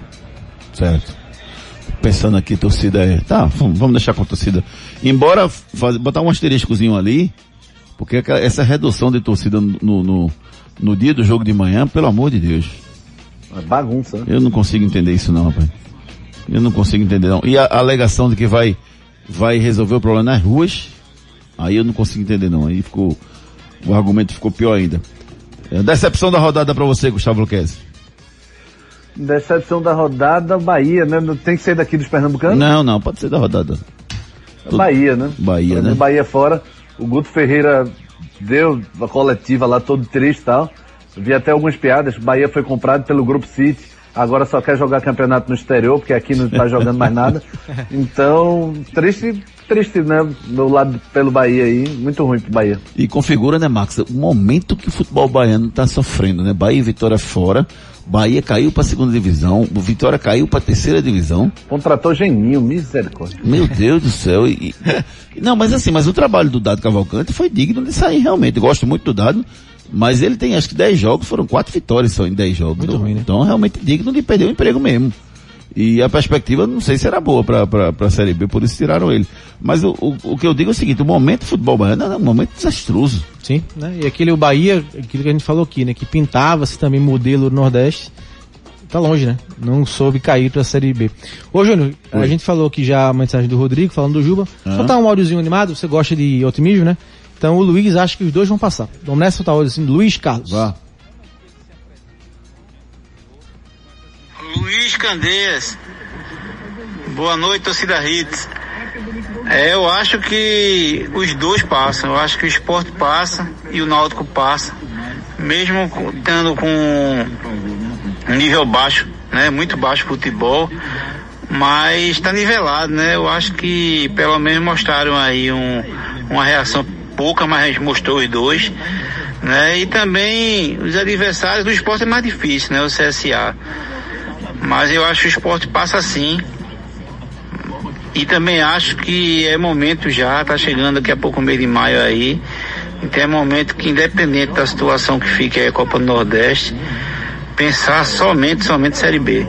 Certo. Pensando aqui, torcida é. Tá, vamos deixar com a torcida. Embora faz, botar um asteriscozinho ali, porque essa redução de torcida no, no, no dia do jogo de manhã, pelo amor de Deus.
É bagunça, né?
Eu não consigo entender isso não, rapaz. Eu não consigo entender não. E a, alegação de que vai, vai resolver o problema nas ruas, aí eu não consigo entender não. Aí ficou, o argumento ficou pior ainda. É, decepção da rodada pra você, Gustavo Luquez.
Decepção da rodada, Bahia, né? Não Tem que ser daqui dos pernambucanos?
Não, não, pode ser da rodada.
Bahia, né?
Bahia, né?
Bahia fora. O Guto Ferreira deu a coletiva lá todo triste e tal. Vi até algumas piadas. Bahia foi comprado pelo Grupo City. Agora só quer jogar campeonato no exterior, porque aqui não tá jogando mais nada. Então, triste, triste, né? Do lado pelo Bahia aí. Muito ruim pro Bahia.
E configura, né, Max, o momento que o futebol baiano está sofrendo, né? Bahia e Vitória fora, Bahia caiu para a segunda divisão, o Vitória caiu para a terceira divisão.
Contratou Geninho, misericórdia.
Meu Deus do céu. E, e- não, mas assim, mas o trabalho do Dado Cavalcante foi digno de sair realmente. Eu gosto muito do Dado, mas ele tem acho que 10 jogos, foram quatro vitórias só em 10 jogos.
Muito
então,
ruim, né?
então realmente digno de perder o emprego mesmo. E a perspectiva não sei se era boa para a Série B, por isso tiraram ele. Mas o, o, o que eu digo é o seguinte, o momento do futebol baiano é um momento desastroso.
Sim, né? E aquele o Bahia, aquilo que a gente falou aqui, né? Que pintava-se também modelo do Nordeste. Tá longe, né? Não soube cair pra Série B. Ô, Júnior, a gente falou aqui já a mensagem do Rodrigo, falando do Juba.
Aham.
Soltar um áudiozinho animado, você gosta de otimismo, né? Então o Luiz acha que os dois vão passar. Vamos nessa soltar o áudio assim, Luiz Carlos.
Vá.
Luiz Candeias. Boa noite, torcida Hits. É, eu acho que os dois passam. Eu acho que o esporte passa e o Náutico passa. Mesmo estando com um nível baixo, né? Muito baixo futebol. Mas está nivelado, né? Eu acho que pelo menos mostraram aí um, uma reação pouca, mas mostrou os dois. Né? E também os adversários do esporte é mais difícil, né? O CSA. Mas eu acho que o esporte passa assim. E também acho que é momento já, tá chegando daqui a pouco o mês de maio aí. Então é momento que independente da situação que fique aí a Copa do Nordeste, pensar somente, somente Série B.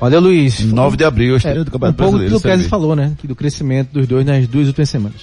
Olha, Luiz.
9 de abril, a estreia do
Um
Campeonato
pouco do
Brasileiro.
que o Kese
B.
falou, né? Que do crescimento dos dois nas duas últimas semanas.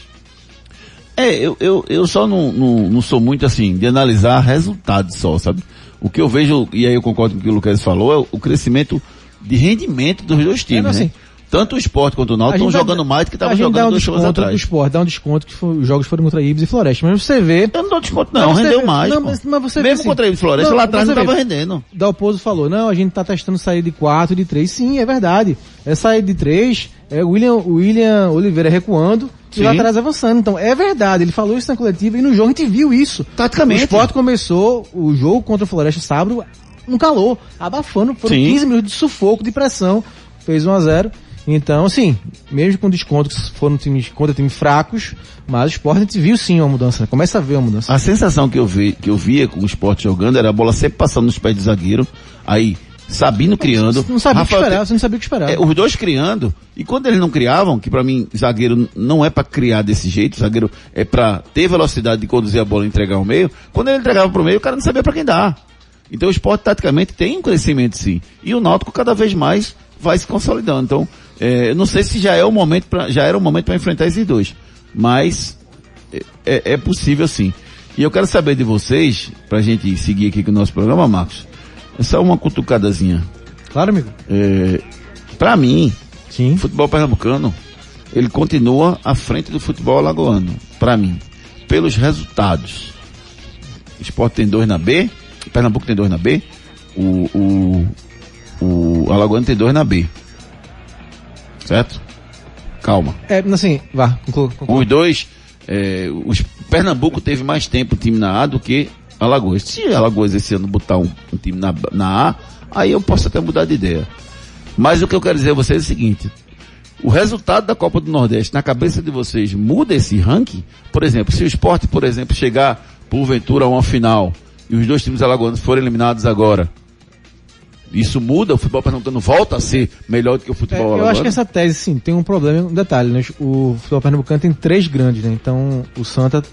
É, eu, eu, eu só não, não, não sou muito assim, de analisar resultados só, sabe? O que eu vejo, e aí eu concordo com o que o Lucas falou, é o- crescimento de rendimento dos dois times,
É, assim,
né? Tanto o esporte quanto o Náutico estão jogando mais do que estavam
dá
jogando
um
dois jogos
desconto
atrás.
esporte, dá um desconto que foi- os jogos foram contra Ibis e Floresta. Mas você vê.
Eu não dou desconto não, rendeu
vê-
mais,
Não, mas, mas você vê
Mesmo
assim-
contra Ibis e Floresta, lá atrás não tava
vê.
rendendo.
Dalpozo falou, não, a gente tá testando sair de 4, de 3. Sim, é verdade. É sair de 3, é William, o William Oliveira recuando e
Sim.
lá atrás avançando. Então, é verdade, ele falou isso na coletiva e no jogo a gente viu isso.
Taticamente.
O esporte começou o jogo contra o Floresta sábado no calor, abafando, foram
Sim.
15 minutos de sufoco, de pressão, fez 1 a 0 então, assim, mesmo com desconto que foram times contra times fracos, mas o esporte a gente viu sim uma mudança, né? começa a ver uma mudança.
A sensação que eu, vi, que eu via com o esporte jogando era a bola sempre passando nos pés do zagueiro, aí Sabino criando.
Não sabia o que
Rafael
esperar, você não sabia o que esperar.
é, os dois criando. E quando eles não criavam, que pra mim, zagueiro não é pra criar desse jeito, zagueiro é pra ter velocidade de conduzir a bola e entregar ao meio. Quando ele entregava pro meio, o cara não sabia pra quem dar. Então o esporte taticamente tem um crescimento sim. E o Náutico cada vez mais vai se consolidando. Então, é, eu não sei se já é o momento pra, já era o momento para enfrentar esses dois. Mas é, é- é possível sim. E eu quero saber de vocês, pra gente seguir aqui com o nosso programa, Marcos, é só uma cutucadazinha.
Claro, amigo.
É, pra mim,
Sim.
o futebol pernambucano, ele continua à frente do futebol alagoano. Pra mim. Pelos resultados. O Sport tem dois na B, o Pernambuco tem dois na B, o, o, o Alagoano tem dois na B. Certo? Calma.
É, assim, vá, conclua. conclua.
Os dois, é, os, Pernambuco teve mais tempo time na A do que Alagoas. Se Alagoas esse ano botar um, um time na, na A, aí eu posso até mudar de ideia. Mas o que eu quero dizer a vocês é o seguinte. O resultado da Copa do Nordeste na cabeça de vocês muda esse ranking? Por exemplo, se o esporte, por exemplo, chegar porventura a uma final e os dois times alagoanos forem eliminados agora, isso muda? O futebol pernambucano volta a ser melhor do que o
É,
futebol
eu
alagoano?
acho que essa tese, sim, tem um problema, um detalhe, né? O futebol pernambucano tem três grandes, né? Então, o Santa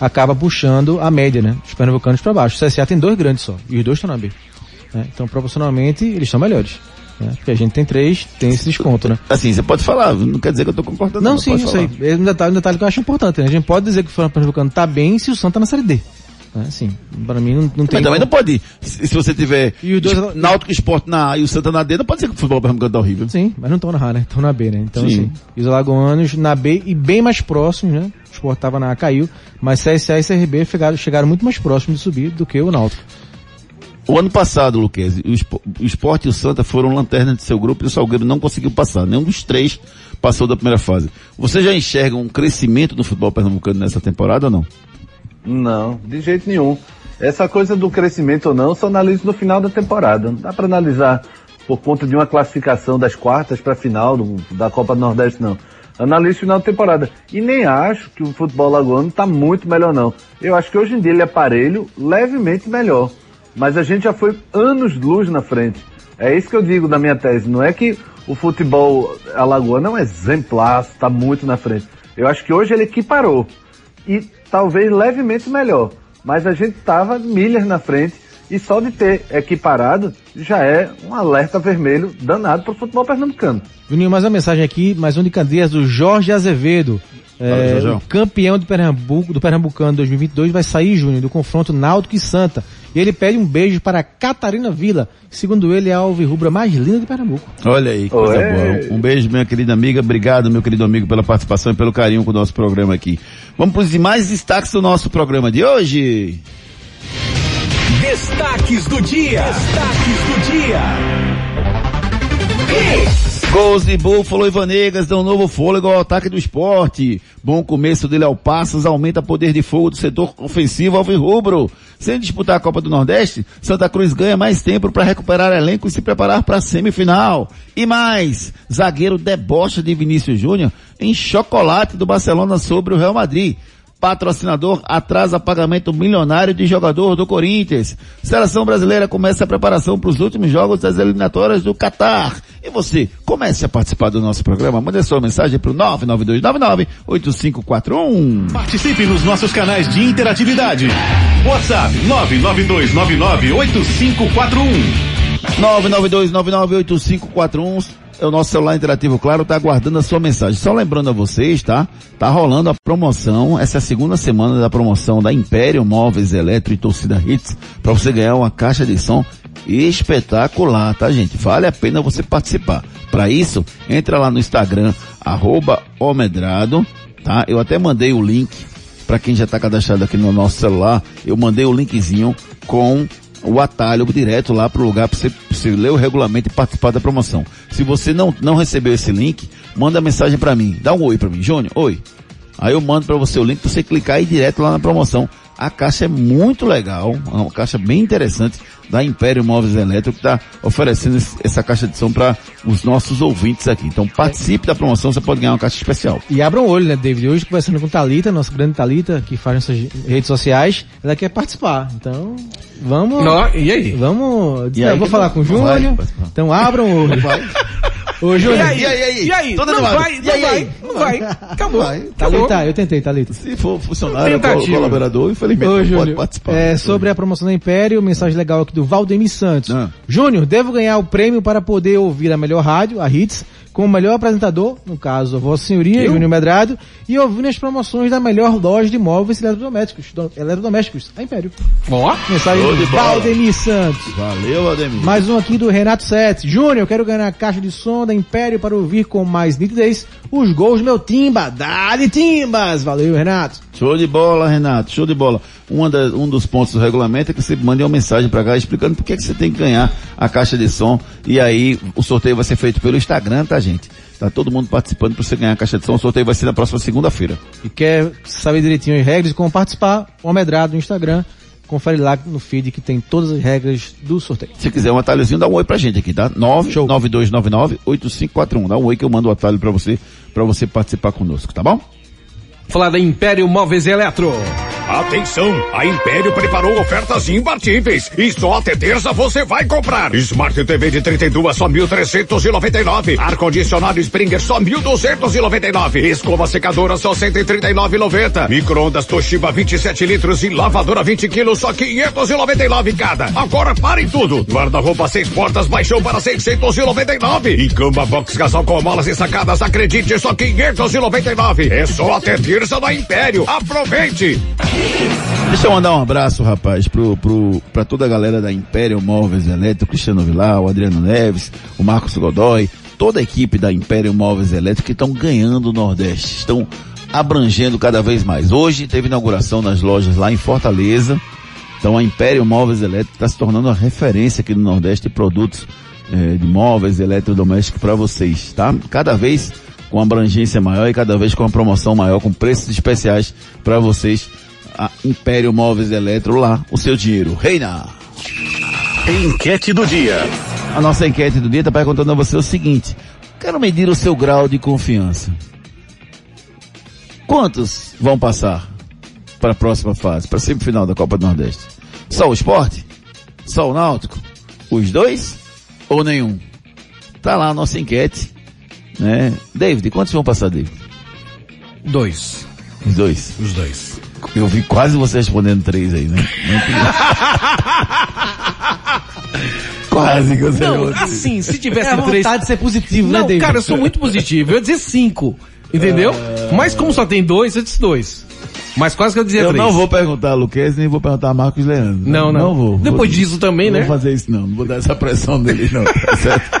acaba puxando a média, né? Os pernambucanos para baixo. O CSA tem dois grandes só, e os dois estão na B. né? Então, proporcionalmente, eles são melhores. Né? Porque a gente tem três, tem esse desconto, né?
Assim, você pode falar, não quer dizer que eu tô concordando.
Não,
não,
sim, eu
falar.
sei. É um detalhe, um detalhe que eu acho importante. Né? A gente pode dizer que o futebol pernambucano tá bem se o Santa tá na Série D. Assim, para mim não, não tem...
Mas também não pode, se, se você tiver
E os dois-
Náutico Esporte na A e o Santa na D, não pode ser que o futebol pernambucano tá horrível.
Sim, mas não estão na A, né? Estão na B, né? Então,
Sim.
assim, os alagoanos na B e bem mais próximos, né? O Sport tava na A, caiu, mas CSA e CRB chegaram, chegaram muito mais próximos de subir do que o Náutico.
O ano passado, Luquezzi, o, Espo- o Esporte e o Santa foram lanternas de seu grupo e o Salgueiro não conseguiu passar. Nenhum dos três passou da primeira fase. Você já enxerga um crescimento do futebol pernambucano nessa temporada ou não?
Não, de jeito nenhum. Essa coisa do crescimento ou não, só analiso no final da temporada. Não dá para analisar por conta de uma classificação das quartas para final do- da Copa do Nordeste, não. Analiso o final da temporada. E nem acho que o futebol lagoano está muito melhor, não. Eu acho que hoje em dia ele é parelho, levemente melhor. Mas a gente já foi anos luz na frente. É isso que eu digo da minha tese. Não é que o futebol alagoano é um exemplar, está muito na frente. Eu acho que hoje ele equiparou e talvez levemente melhor. Mas a gente estava milhas na frente e só de ter equiparado já é um alerta vermelho danado para o futebol pernambucano.
Juninho, mais uma mensagem aqui, mais um de Candeias do Jorge Azevedo. É, campeão do Pernambuco, do Pernambucano 2022 vai sair, Júnior, do confronto Náutico e Santa. E ele pede um beijo para Catarina Vila, que, segundo ele é a alvirrubra mais linda de Pernambuco.
Olha aí, que coisa
Oi.
boa. Um beijo, minha querida amiga. Obrigado, meu querido amigo, pela participação e pelo carinho com o nosso programa aqui. Vamos para os demais destaques do nosso programa de hoje.
Destaques do dia. Destaques do dia.
Gols de Búfalo e Vanegas dão novo fôlego ao ataque do esporte. Bom começo dele ao Passos aumenta poder de fogo do setor ofensivo alvirrubro. Sem disputar a Copa do Nordeste, Santa Cruz ganha mais tempo para recuperar elenco e se preparar para a semifinal. E mais, zagueiro debocha de Vinícius Júnior em chocolate do Barcelona sobre o Real Madrid. Patrocinador atrasa pagamento milionário de jogador do Corinthians. Seleção brasileira começa a preparação para os últimos jogos das eliminatórias do Catar. E você, comece a participar do nosso programa. Mande sua mensagem para o 99299-8541.
Participe nos nossos canais de interatividade. WhatsApp 992998541.
992998541 é o nosso celular interativo, claro, tá aguardando a sua mensagem. Só lembrando a vocês, tá? Tá rolando a promoção, essa é a segunda semana da promoção da Império Móveis Eletro e Torcida Hits, para você ganhar uma caixa de som espetacular, tá gente? Vale a pena você participar. Para isso, entra lá no Instagram, arroba Omedrado, tá? Eu até mandei o link para quem já está cadastrado aqui no nosso celular, eu mandei o linkzinho com o atalho direto lá pro lugar para você, você ler o regulamento e participar da promoção. Se você não, não recebeu esse link, manda mensagem para mim. Dá um oi para mim, Júnior, oi. Aí eu mando para você o link para você clicar e ir direto lá na promoção. A caixa é muito legal, é uma caixa bem interessante da Império Móveis Elétricos que está oferecendo esse- essa caixa de som para os nossos ouvintes aqui. Então participe da promoção, você pode ganhar uma caixa especial.
E abra o olho, né, David? Hoje conversando com Talita, nossa grande Talita, que faz nossas redes sociais, ela quer participar. Então, vamos.
E aí?
Vamos.
E
eu
aí,
vou
que
falar
não-
com o
não vai
Júnior. Então abram o olho. Ô, Júnior.
E aí? E aí?
Todo
não
animado.
vai,
E
não
aí,
vai,
aí?
não vai. Acabou. Acabou.
Talita, eu tentei, Talita.
Se for funcionário,
Tentativa.
col- colaborador, infelizmente
Ô,
não pode
Júnior,
participar.
é, sobre a promoção da Império, mensagem legal aqui do Valdemir Santos.
Ah.
Júnior, devo ganhar o prêmio para poder ouvir a melhor rádio, a Hits, com o melhor apresentador, no caso, a Vossa Senhoria,
Eu?
Júnior Medrado, e ouvindo as promoções da melhor loja de móveis e eletrodomésticos, do- eletrodomésticos, a Império.
Ó,
Mensagem
Show
do
de.
Valdemir Santos.
Valeu, Ademir.
Mais um aqui do Renato Sete. Júnior, eu quero ganhar a caixa de som da Império para ouvir com mais nitidez os gols do meu Timba. Dá-lhe Timbas! Valeu, Renato.
Show de bola, Renato, show de bola. Da- um dos pontos do regulamento é que você mande uma mensagem pra cá explicando por que, que você tem que ganhar a caixa de som. E aí o sorteio vai ser feito pelo Instagram, tá, gente? Tá todo mundo participando para você ganhar a caixa de som. O sorteio vai ser na próxima segunda-feira.
E quer saber direitinho as regras de como participar, o Medrado no Instagram. Confere lá no feed que tem todas as regras do sorteio.
Se quiser um atalhozinho, dá um oi pra gente aqui, tá? 99299-8541. Dá um oi que eu mando o atalho pra você, pra você participar conosco, tá bom?
Falar da Império Móveis e Eletro.
Atenção! A Império preparou ofertas imbatíveis e só até terça você vai comprar. Smart TV de 32 só 1.399. Ar-condicionado Springer só 1.299. Escova secadora só 139,90. Micro-ondas Toshiba 27 litros e lavadora 20 quilos só 599 cada. Agora parem tudo. Guarda-roupa seis portas baixou para 699. E cama box casal com molas e sacadas, acredite, só 599. É só até terça da Império. Aproveite!
Deixa eu mandar um abraço, rapaz, pro, pro, pra toda a galera da Império Móveis Elétrico, Cristiano Vilar, o Adriano Neves, o Marcos Godoy, toda a equipe da Império Móveis Elétrico que estão ganhando o Nordeste, estão abrangendo cada vez mais. Hoje teve inauguração nas lojas lá em Fortaleza, então a Império Móveis Elétrico está se tornando uma referência aqui no Nordeste de produtos eh, de móveis eletrodomésticos para vocês, tá? Cada vez com abrangência maior e cada vez com uma promoção maior, com preços especiais para vocês. A Império Móveis Eletro lá, o seu dinheiro reina.
Enquete do dia.
A nossa enquete do dia está perguntando a você o seguinte: quero medir o seu grau de confiança. Quantos vão passar para a próxima fase, para a semifinal da Copa do Nordeste? Só o esporte? Só o náutico? Os dois? Ou nenhum? Tá lá a nossa enquete. Né? David, quantos vão passar, David?
Dois.
Os dois?
Os dois.
Eu vi quase você respondendo três aí, né? quase que você
Não, assim, se tivesse
É a
três...
vontade de ser positivo, né,
Não,
David?
cara, eu sou muito positivo. Eu ia dizer cinco. Entendeu? Mas como só tem dois, eu disse dois. Mas quase que eu dizia
Eu
três.
não vou perguntar a Luquez, nem vou perguntar a Marcos Leandro.
Não, não.
Não vou.
Depois
vou,
disso também,
não
né?
Vou fazer isso não, não vou dar essa pressão dele não, tá certo?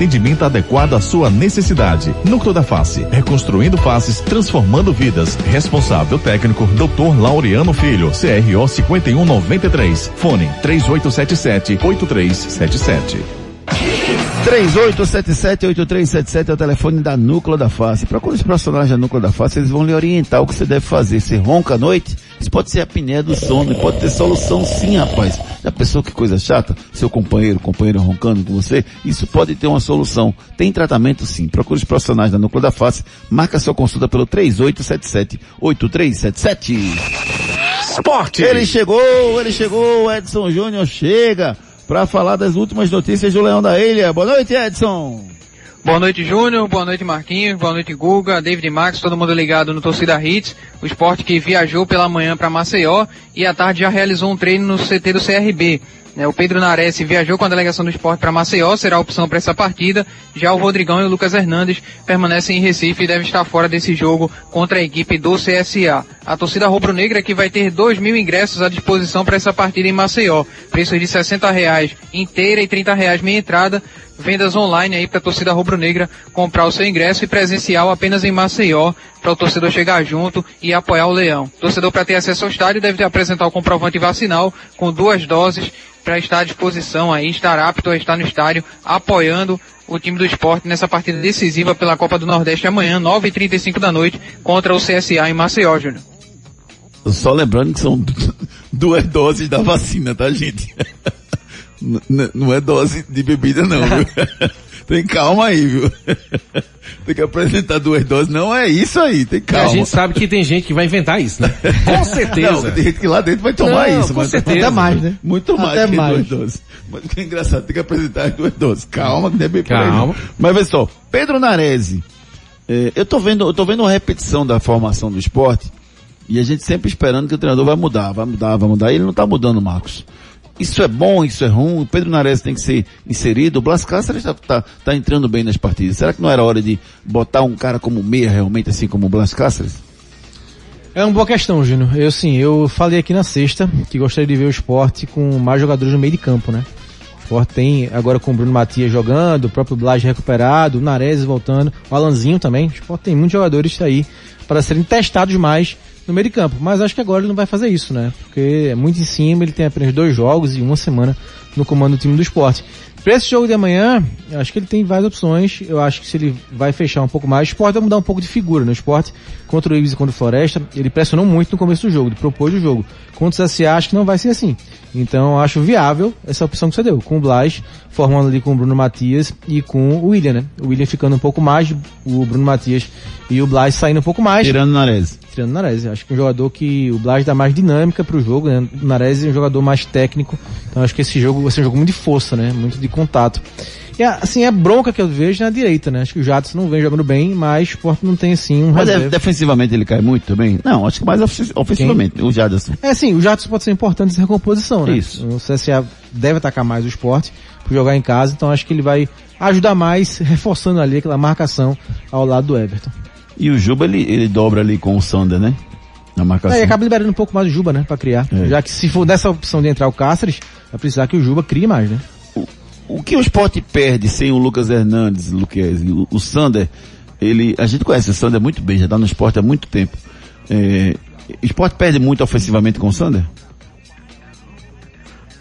atendimento adequado à sua necessidade. Núcleo da Face, reconstruindo faces, transformando vidas. Responsável técnico, Dr. Laureano Filho, CRO 5193. Fone 3877-8377.
3877-8377 é o telefone da Núcleo da Face. Procure os profissionais da Núcleo da Face, eles vão lhe orientar o que você deve fazer. Se ronca à noite, isso pode ser a apneia do sono, pode ter solução sim, rapaz. Já pensou que coisa chata? Seu companheiro, companheiro roncando com você? Isso pode ter uma solução. Tem tratamento sim. Procure os profissionais da Núcleo da Face. Marca sua consulta pelo 3877-8377.
Esporte.
Ele chegou, ele chegou, Edson Júnior chega para falar das últimas notícias do Leão da Ilha. Boa noite, Edson.
Boa noite, Júnior. Boa noite, Marquinhos. Boa noite, Guga, David Max, todo mundo ligado no Torcida Hits. O esporte que viajou pela manhã para Maceió e à tarde já realizou um treino no CT do CRB. né? O Pedro Nares viajou com a delegação do esporte para Maceió, será a opção para essa partida. Já o Rodrigão e o Lucas Hernandes permanecem em Recife e devem estar fora desse jogo contra a equipe do CSA. A torcida rubro-negra que vai ter 2 mil ingressos à disposição para essa partida em Maceió. Preços de 60 reais inteira e 30 reais meia entrada vendas online aí para a torcida rubro-negra comprar o seu ingresso e presencial apenas em Maceió para o torcedor chegar junto e apoiar o Leão. O torcedor para ter acesso ao estádio deve apresentar o comprovante vacinal com duas doses para estar à disposição aí, estar apto a estar no estádio apoiando o time do esporte nessa partida decisiva pela Copa do Nordeste amanhã, 9h35 da noite, contra o CSA em Maceió, Júnior.
Só lembrando que são duas doses da vacina, tá, gente? Não é dose de bebida não, viu? Tem calma aí, viu? Tem que apresentar duas doses. Não é isso aí, tem
E
calma.
a gente sabe que tem gente que vai inventar isso, né? Com certeza.
Não, tem gente que lá dentro vai tomar
Não,
isso.
com
mas
certeza.
Até mais, né? Muito mais
Até
que
mais.
duas doses. Mas que é engraçado, tem que apresentar as duas doses. Calma, que não é aí.
Calma.
Mas vê só, Pedro Narese, eh, eu tô vendo, eu tô vendo uma repetição da formação do esporte e a gente sempre esperando que o treinador vai mudar, vai mudar, vai mudar. E ele não tá mudando, Marcos. Isso é bom, isso é ruim. Pedro Nares tem que ser inserido. O Blas Cáceres tá, tá, tá entrando bem nas partidas. Será que não era hora de botar um cara como meia realmente, assim como o Blas Cáceres?
É uma boa questão, Júnior. Eu sim, eu falei aqui na sexta que gostaria de ver o esporte com mais jogadores no meio de campo, né? O esporte tem agora com o Bruno Matias jogando, o próprio Blas recuperado, o Nares voltando, o Alanzinho também. O esporte tem muitos jogadores aí para serem testados mais no meio de campo. Mas acho que agora ele não vai fazer isso, né? Porque é muito em cima, ele tem apenas dois jogos e uma semana no comando do time do esporte. Para esse jogo de amanhã, acho que ele tem várias opções. Eu acho que se ele vai fechar um pouco mais, o esporte vai mudar um pouco de figura no esporte. Contra o Ibis e contra o Floresta, ele pressionou muito no começo do jogo, ele propôs o jogo. Contra o CSA, acho que não vai ser assim. Então, acho viável essa opção que você deu, com o Blas, formando ali com o Bruno Matias e com o William, né? O William ficando um pouco mais, o Bruno Matias e o Blas saindo um pouco mais.
Tirando o.
O Nares. Acho que um jogador que o Blas dá mais dinâmica pro jogo, né? O Nares é um jogador mais técnico. Então acho que esse jogo vai ser um jogo muito de força, né? Muito de contato. E assim, é bronca que eu vejo na direita, né? Acho que o Jadson não vem jogando bem, mas o Sport não tem assim um
Mas é- defensivamente ele cai muito também? Não, acho que mais ofensivamente, o Jadson.
É sim, o Jadson pode ser importante nessa recomposição, né?
Isso.
O CSA deve atacar mais o esporte por jogar em casa, então acho que ele vai ajudar mais, reforçando ali aquela marcação ao lado do Everton.
E o Juba ele, ele dobra ali com o Sander, né? Na marcação.
Aí acaba liberando um pouco mais o Juba, né, pra criar.
É.
Já que se for dessa opção de entrar o Cáceres, vai precisar que o Juba crie mais, né?
O que o esporte perde sem o Lucas Hernandes, Luquez, o, o Sander, ele, a gente conhece o Sander muito bem, já está no esporte há muito tempo. É, o esporte perde muito ofensivamente com o Sander?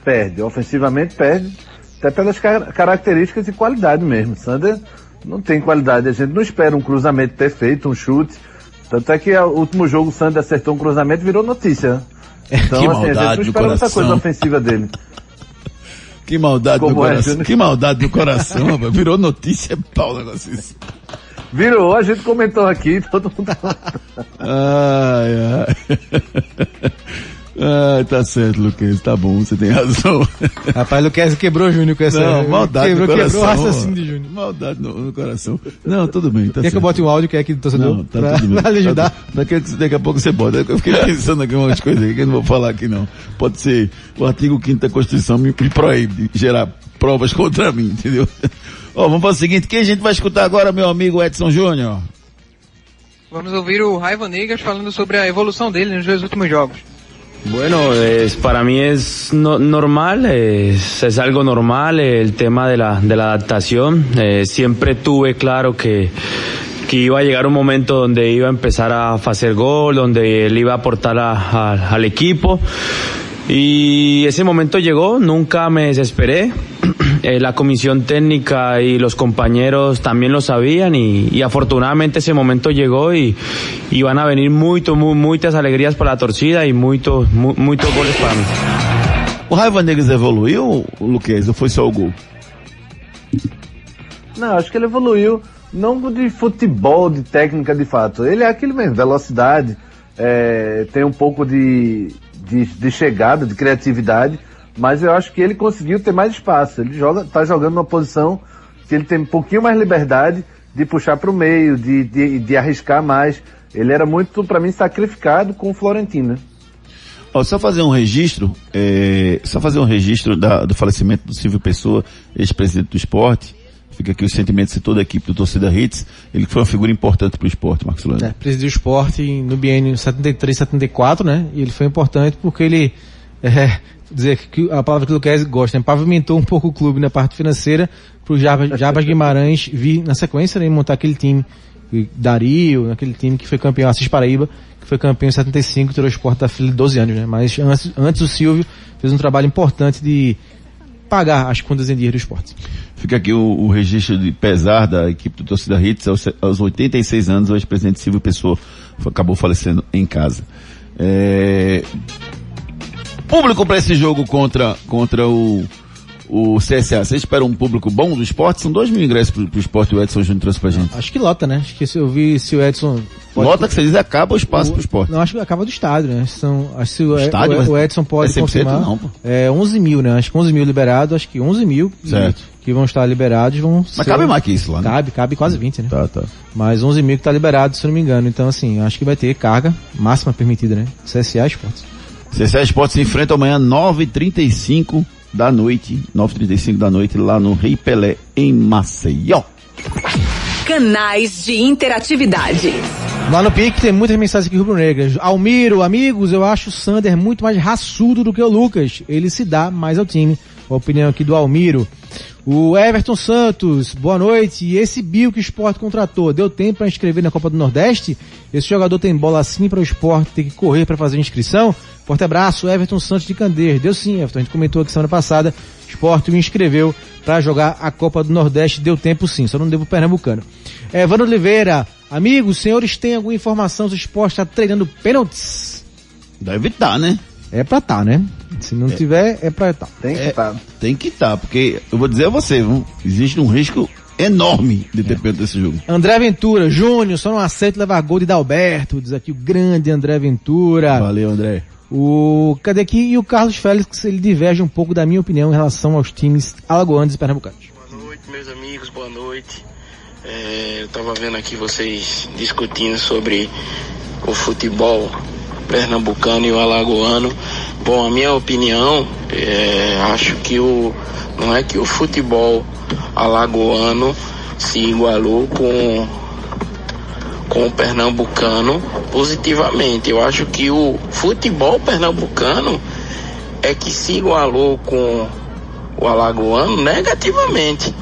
Perde. Ofensivamente perde. Até pelas car- características e qualidade mesmo. Sander não tem qualidade. A gente não espera um cruzamento perfeito, um chute. Tanto é que o último jogo o Sander acertou um cruzamento e virou notícia. Então,
Que
assim, a gente
maldade
não
do
espera muita coisa ofensiva dele.
Que maldade
Como
no
é,
coração.
Júnior?
que maldade no coração, rapaz. Virou notícia, pau, o negócio isso.
Virou, a gente comentou aqui, todo mundo
Ai, ai. Ai, tá certo, Luquez, tá bom, você tem razão.
Rapaz, Luquez quebrou o Júnior com essa.
Não, maldade
quebrou,
no coração.
Quebrou o raciocínio de Júnior.
Maldade no, no coração. Não, tudo bem, tá
Quer que eu
certo.
bote um áudio que é aqui do torcedor?
Não, tá
pra,
tudo bem.
pra lhe ajudar?
Tá, daqui, a- daqui a pouco você bota. Eu fiquei pensando aqui umas coisas aí que eu não vou falar aqui não. Pode ser o artigo 5 da Constituição me, me proíbe de gerar provas contra mim, entendeu? Ó, vamos fazer o seguinte, quem a gente vai escutar agora, meu amigo Edson Júnior?
Vamos ouvir o Raiva Negas falando sobre a evolução dele nos dois últimos jogos.
Bueno, es, para mí es no- normal, es, algo normal eh, el tema de la, de la adaptación. Eh, siempre tuve claro que, que iba a llegar un momento donde iba a empezar a hacer gol, donde él iba a aportar a- al equipo. Y ese momento llegó, nunca me desesperé. Eh, la comisión técnica y los compañeros también lo sabían y, y afortunadamente ese momento llegó y, y van a venir muito, mu- muitas alegrías para la torcida y muito, mu- muitos goles para mí.
O Raiva Negas evoluiu, Luquez, ou foi só o gol?
Não, acho que ele evoluiu, não de futebol, de técnica de fato. Ele é aquele mesmo, velocidade, é, tem um pouco de, de, de chegada, de criatividade, mas eu acho que ele conseguiu ter mais espaço. Ele joga, tá jogando numa posição que ele tem um pouquinho mais liberdade de puxar para o meio, de, de, de arriscar mais. Ele era muito, para mim, sacrificado com o Florentino. né?
Ó, só fazer um registro, é, só fazer um registro da- do falecimento do Silvio Pessoa, ex-presidente do esporte. Fica aqui os sentimentos de toda a equipe do Torcida Hits. Ele foi uma figura importante para o esporte, Marcos Leandro.
É, presidiu o esporte no biênio 73, 74, né? E ele foi importante porque ele, é, dizer que a palavra que o Luquez gosta, né? pavimentou um pouco o clube na parte financeira para o Jabas, Jabas Guimarães vir na sequência né? e montar aquele time, Dario, aquele time que foi campeão, Assis Paraíba, que foi campeão em 75 e tirou o esporte da fila de 12 anos, né? Mas antes, antes o Silvio fez um trabalho importante de pagar as contas em dinheiro do esporte.
Fica aqui o, o registro de pesar da equipe do Torcida Hits. Aos, aos 86 anos, o ex-presidente Silvio Pessoa foi- acabou falecendo em casa. É... Público para esse jogo contra, contra o, o CSA. Você espera um público bom do esporte? São dois mil ingressos pro, pro esporte o Edson Júnior trouxe pra gente.
Acho que lota, né? Acho que se eu vi se o Edson...
Lota que você diz acaba o espaço pro esporte.
Não, acho que acaba do estádio, né? São, acho que o,
Estádio,
o- o Edson pode
é 100%
confirmar.
não, pô.
É 11 mil, né? Acho que 11 mil liberado, acho que 11 mil que-
Certo.
que vão estar liberados vão
Mas cabe mais que isso lá, né?
Cabe, cabe quase 20, né?
Tá, tá.
Mas 11 mil que tá liberado, se não me engano. Então, assim, acho que vai ter carga máxima permitida, né? CSA Esportes.
CSA Esporte se enfrenta amanhã 9h35 da noite, 9h35 da noite, lá no Rei Pelé, em Maceió.
Canais de interatividade.
Lá no PIC tem muitas mensagens aqui rubro-negras. Almiro, amigos, eu acho o Sander muito mais raçudo do que o Lucas. Ele se dá mais ao time. A opinião aqui do Almiro. O Everton Santos, boa noite. E esse Bill que o Sport contratou, deu tempo para inscrever na Copa do Nordeste? Esse jogador tem bola assim para o Sport ter que correr para fazer inscrição? Forte abraço, Everton Santos de Candeias. Deu sim, Everton. A gente comentou aqui semana passada. O Sport me inscreveu para jogar a Copa do Nordeste. Deu tempo sim, só não deu pro Pernambucano. Evandro Oliveira, amigos, senhores têm alguma informação se o Sport está treinando pênaltis?
Deve estar, né?
É pra tá, né? Se não tiver, é pra tá.
Tem que
É,
estar.
Tem que estar, porque eu vou dizer a você, viu? existe um risco enorme de ter pênalti desse jogo.
André Ventura, Júnior, só não aceito levar gol de Dalberto, diz aqui o grande André Ventura.
Valeu, André.
O, cadê aqui? E o Carlos Félix, ele diverge um pouco da minha opinião em relação aos times alagoanos e pernambucanos.
meus amigos, boa noite. É, eu estava vendo aqui vocês discutindo sobre o futebol pernambucano e o alagoano. Bom, a minha opinião, é, acho que o não é que o futebol alagoano se igualou com com o pernambucano positivamente. Eu acho que o futebol pernambucano é que se igualou com o alagoano negativamente.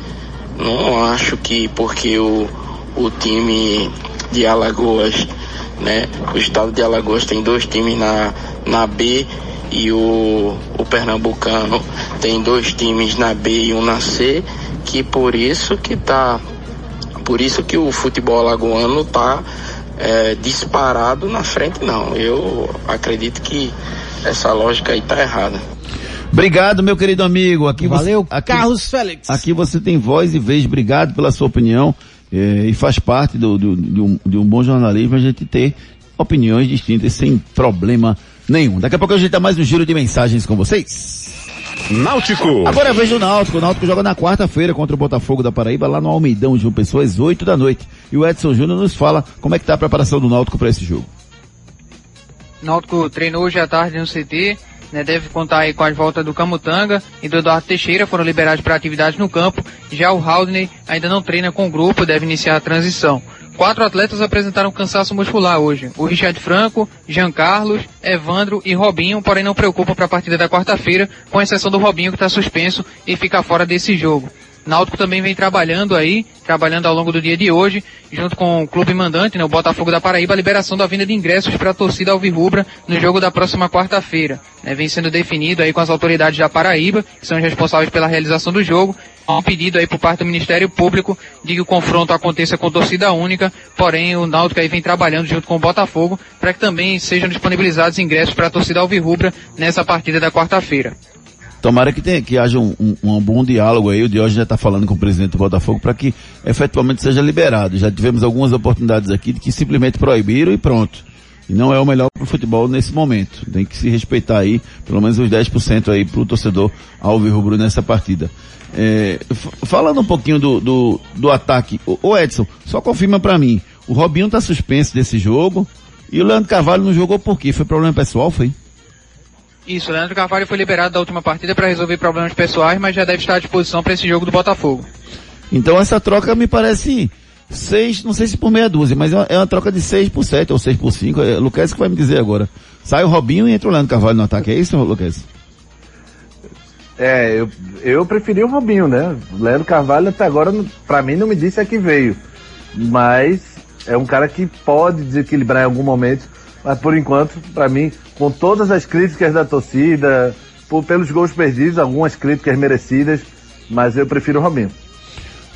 Não acho que porque o, o time de Alagoas, né? O estado de Alagoas tem dois times na, na B e o, o Pernambucano tem dois times na B e um na C, que por isso que tá. Por isso que o futebol alagoano tá é, disparado na frente, não. Eu acredito que essa lógica aí tá errada.
Obrigado, meu querido amigo. Aqui
Valeu,
você, aqui,
Carlos Félix.
Aqui você tem voz e vez. Obrigado pela sua opinião. Eh, e faz parte do, do- de, um, de um bom jornalismo a gente ter opiniões distintas sem problema nenhum. Daqui a pouco a gente dá mais um giro de mensagens com vocês.
Náutico.
Agora veja o Náutico. O Náutico joga na quarta-feira contra o Botafogo da Paraíba, lá no Almeidão, João Pessoa, às 8 da noite. E o Edson Júnior nos fala como é que tá a preparação do Náutico para esse jogo.
Náutico treinou hoje à tarde no CT, né, deve contar aí com as voltas do Camutanga e do Eduardo Teixeira, foram liberados para atividades no campo. Já o Haldney ainda não treina com o grupo, deve iniciar a transição. Quatro atletas apresentaram cansaço muscular hoje. O Richard Franco, Jean Carlos, Evandro e Robinho, porém não preocupam para a partida da quarta-feira, com exceção do Robinho que está suspenso e fica fora desse jogo. Náutico também vem trabalhando aí, trabalhando ao longo do dia de hoje, junto com o clube mandante, né, o Botafogo da Paraíba, a liberação da venda de ingressos para a torcida alvirrubra no jogo da próxima quarta-feira. né, vem sendo definido aí com as autoridades da Paraíba, que são responsáveis pela realização do jogo, um pedido aí por parte do Ministério Público de que o confronto aconteça com torcida única, porém o Náutico aí vem trabalhando junto com o Botafogo para que também sejam disponibilizados ingressos para a torcida alvirrubra nessa partida da quarta-feira.
Tomara que, tenha, que haja um, um- um bom diálogo aí. O Diógenes já está falando com o presidente do Botafogo para que efetivamente seja liberado. Já tivemos algumas oportunidades aqui de que simplesmente proibiram e pronto. E não é o melhor para o futebol nesse momento. Tem que se respeitar aí, pelo menos os 10% aí para o torcedor alvirrubro nessa partida. É, falando um pouquinho do, do, do ataque, o, o Edson, só confirma para mim, o Robinho está suspenso desse jogo e o Leandro Carvalho não jogou por quê? Foi problema pessoal, foi?
Isso, Leandro Carvalho foi liberado da última partida para resolver problemas pessoais, mas já deve estar à disposição para esse jogo do Botafogo.
Então essa troca me parece seis, não sei se por meia dúzia, mas é uma, é uma troca de seis por sete ou seis por cinco. É, Luquez que vai me dizer agora. Sai o Robinho e entra o Leandro Carvalho no ataque. É isso, Luquez?
É, eu, eu preferi o Robinho, né? O Leandro Carvalho até agora, pra mim, não me disse a que veio. Mas é um cara que pode desequilibrar em algum momento. Mas por enquanto, pra mim, com todas as críticas da torcida, por, pelos gols perdidos, algumas críticas merecidas, mas eu prefiro o Robinho.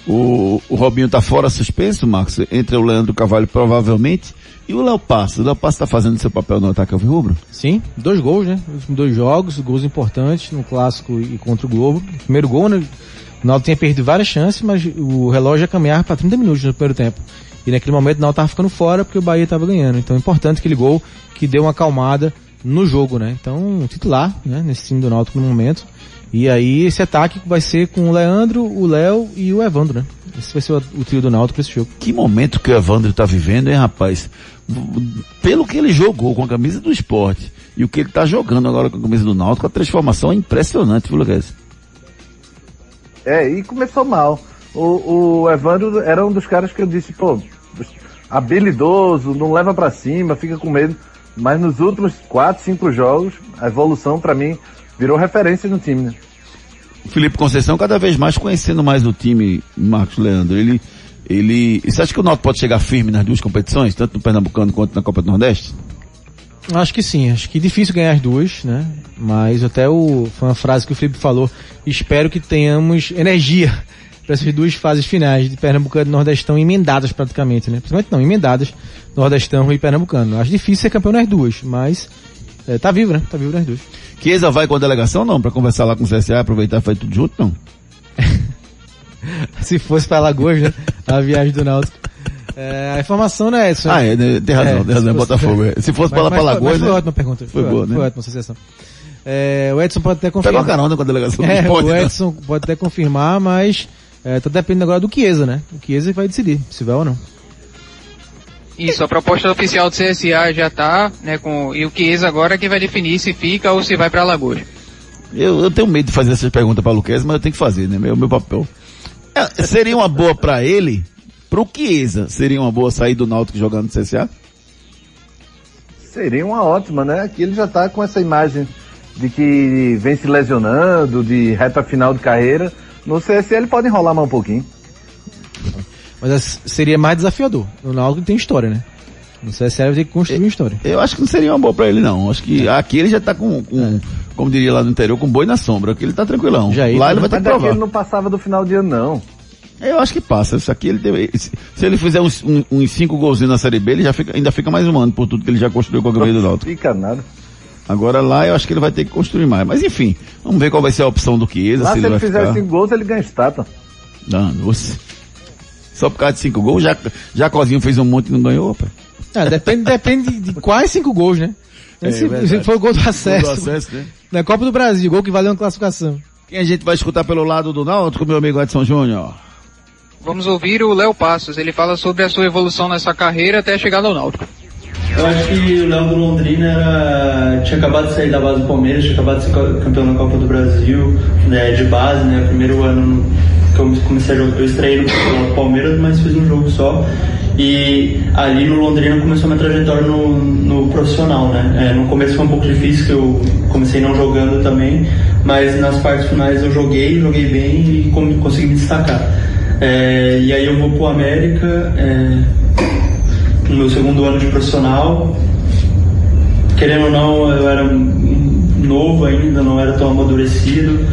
O, o Robinho tá fora suspenso, Marcos, entre o Leandro Carvalho provavelmente e o Léo Passo. O Léo Passo tá fazendo seu papel no ataque Rubro?
Sim, dois gols, né? Os dois jogos, gols importantes no clássico e contra o Globo. Primeiro gol, né? O Naldo tinha perdido várias chances, mas o relógio ia caminhar para 30 minutos no primeiro tempo. E naquele momento o Naldo tava ficando fora porque o Bahia tava ganhando. Então é importante aquele gol que deu uma acalmada no jogo, né? Então, titular, né? Nesse time do Náutico no momento. E aí esse ataque vai ser com o Leandro, o Léo e o Evandro, né? Esse vai ser o, o trio do Náutico para esse jogo.
Que momento que o Evandro tá vivendo, hein, rapaz? Pelo que ele jogou com a camisa do esporte e o que ele tá jogando agora com a camisa do Náutico, a transformação é impressionante, viu, Lucas?
É, e começou mal. O, o Evandro era um dos caras que eu disse, pô, habilidoso, não leva para cima, fica com medo. Mas nos últimos 4, 5 jogos, a evolução para mim virou referência no time, né?
O Felipe Conceição cada vez mais conhecendo mais o time, Marcos Leandro. Ele, ele, você acha que o Náutico pode chegar firme nas duas competições, tanto no Pernambucano quanto na Copa do Nordeste?
Acho que sim, acho que é difícil ganhar as duas, né? Mas até o, foi uma frase que o Felipe falou, espero que tenhamos energia para essas duas fases finais de Pernambucano e Nordestão emendadas praticamente, né? Principalmente não, emendadas, Nordestão e Pernambucano. Acho difícil ser campeão nas duas, mas é, tá vivo, né? Tá vivo nas duas.
Chiesa vai com a delegação não? Para conversar lá com o CSA, aproveitar e fazer tudo junto, não?
Se fosse para Alagoas, né? A viagem do Náutico. É, a informação não é essa.
Ah, é, né? tem razão, é, tem razão, é Botafogo. É. Se fosse para lá para Alagoas,
Foi
né?
ótima pergunta.
Foi,
foi
boa, né?
Foi ótima associação. É, o Edson pode até confirmar.
Pegou a carona com a delegação
é,
esporte,
O
né?
Edson pode até confirmar, mas é, tá dependendo agora do Chiesa, né? O Chiesa que vai decidir se vai ou não.
Isso, a proposta oficial do CSA já tá, né, com, e o Chiesa agora é que vai definir se fica ou se vai para Alagoas.
Eu, eu tenho medo de fazer essas perguntas para o Luquez, mas eu tenho que fazer, né? Meu, meu papel. É, seria uma boa para ele, pro Chiesa, seria uma boa sair do Náutico jogando no CSA?
Seria uma ótima, né? Aqui ele já tá com essa imagem de que vem se lesionando, de reta final de carreira. No CSA ele pode enrolar mais um pouquinho.
Mas seria mais desafiador. No Náutico tem história, né? No CSA vai ter que construir uma história.
Eu acho que não seria uma boa para ele não. Acho que aqui ele já tá com, com como diria lá no interior, com boi na sombra. Aqui ele tá tranquilão.
Já
lá ele vai ter
Mas
que provar.
ele não passava do final de ano, não.
Eu acho que passa. Isso aqui ele deve, se, se ele fizer uns, um- uns cinco golzinhos na Série B, ele já fica, ainda fica mais um ano por tudo que ele já construiu com a camisa do Náutico.
Fica nada.
Agora lá eu acho que ele vai ter que construir mais. Mas enfim, vamos ver qual vai ser a opção do Chiesa.
Lá
se
se
ele
ele
vai
fizer
ficar...
cinco gols, ele ganha estátua.
Danos. Só por causa de cinco gols, já, já Cozinho fez um monte e não ganhou, pai.
Ah, depende, depende de quais cinco gols, né?
É,
se, se for o gol do acesso.
Gol do acesso, né?
Na Copa do Brasil, gol que valeu uma classificação.
Quem a gente vai escutar pelo lado do Náutico, meu amigo Edson Júnior?
Vamos ouvir o Léo Passos, ele fala sobre a sua evolução nessa carreira até chegar ao Náutico.
Eu acho que o Léo do Londrina era- tinha acabado de sair da base do Palmeiras, tinha acabado de ser campeão na Copa do Brasil, né, de base, né, primeiro ano que eu comecei a jogar, eu estreiei no Palmeiras, mas fiz um jogo só. E ali no Londrina começou minha trajetória no, no profissional, né. É, no começo foi um pouco difícil, que eu comecei não jogando também, mas nas partes finais eu joguei, joguei bem e consegui me destacar. É, e aí eu vou pro América, é, no meu segundo ano de profissional. Querendo ou não, eu era novo ainda, não era tão amadurecido.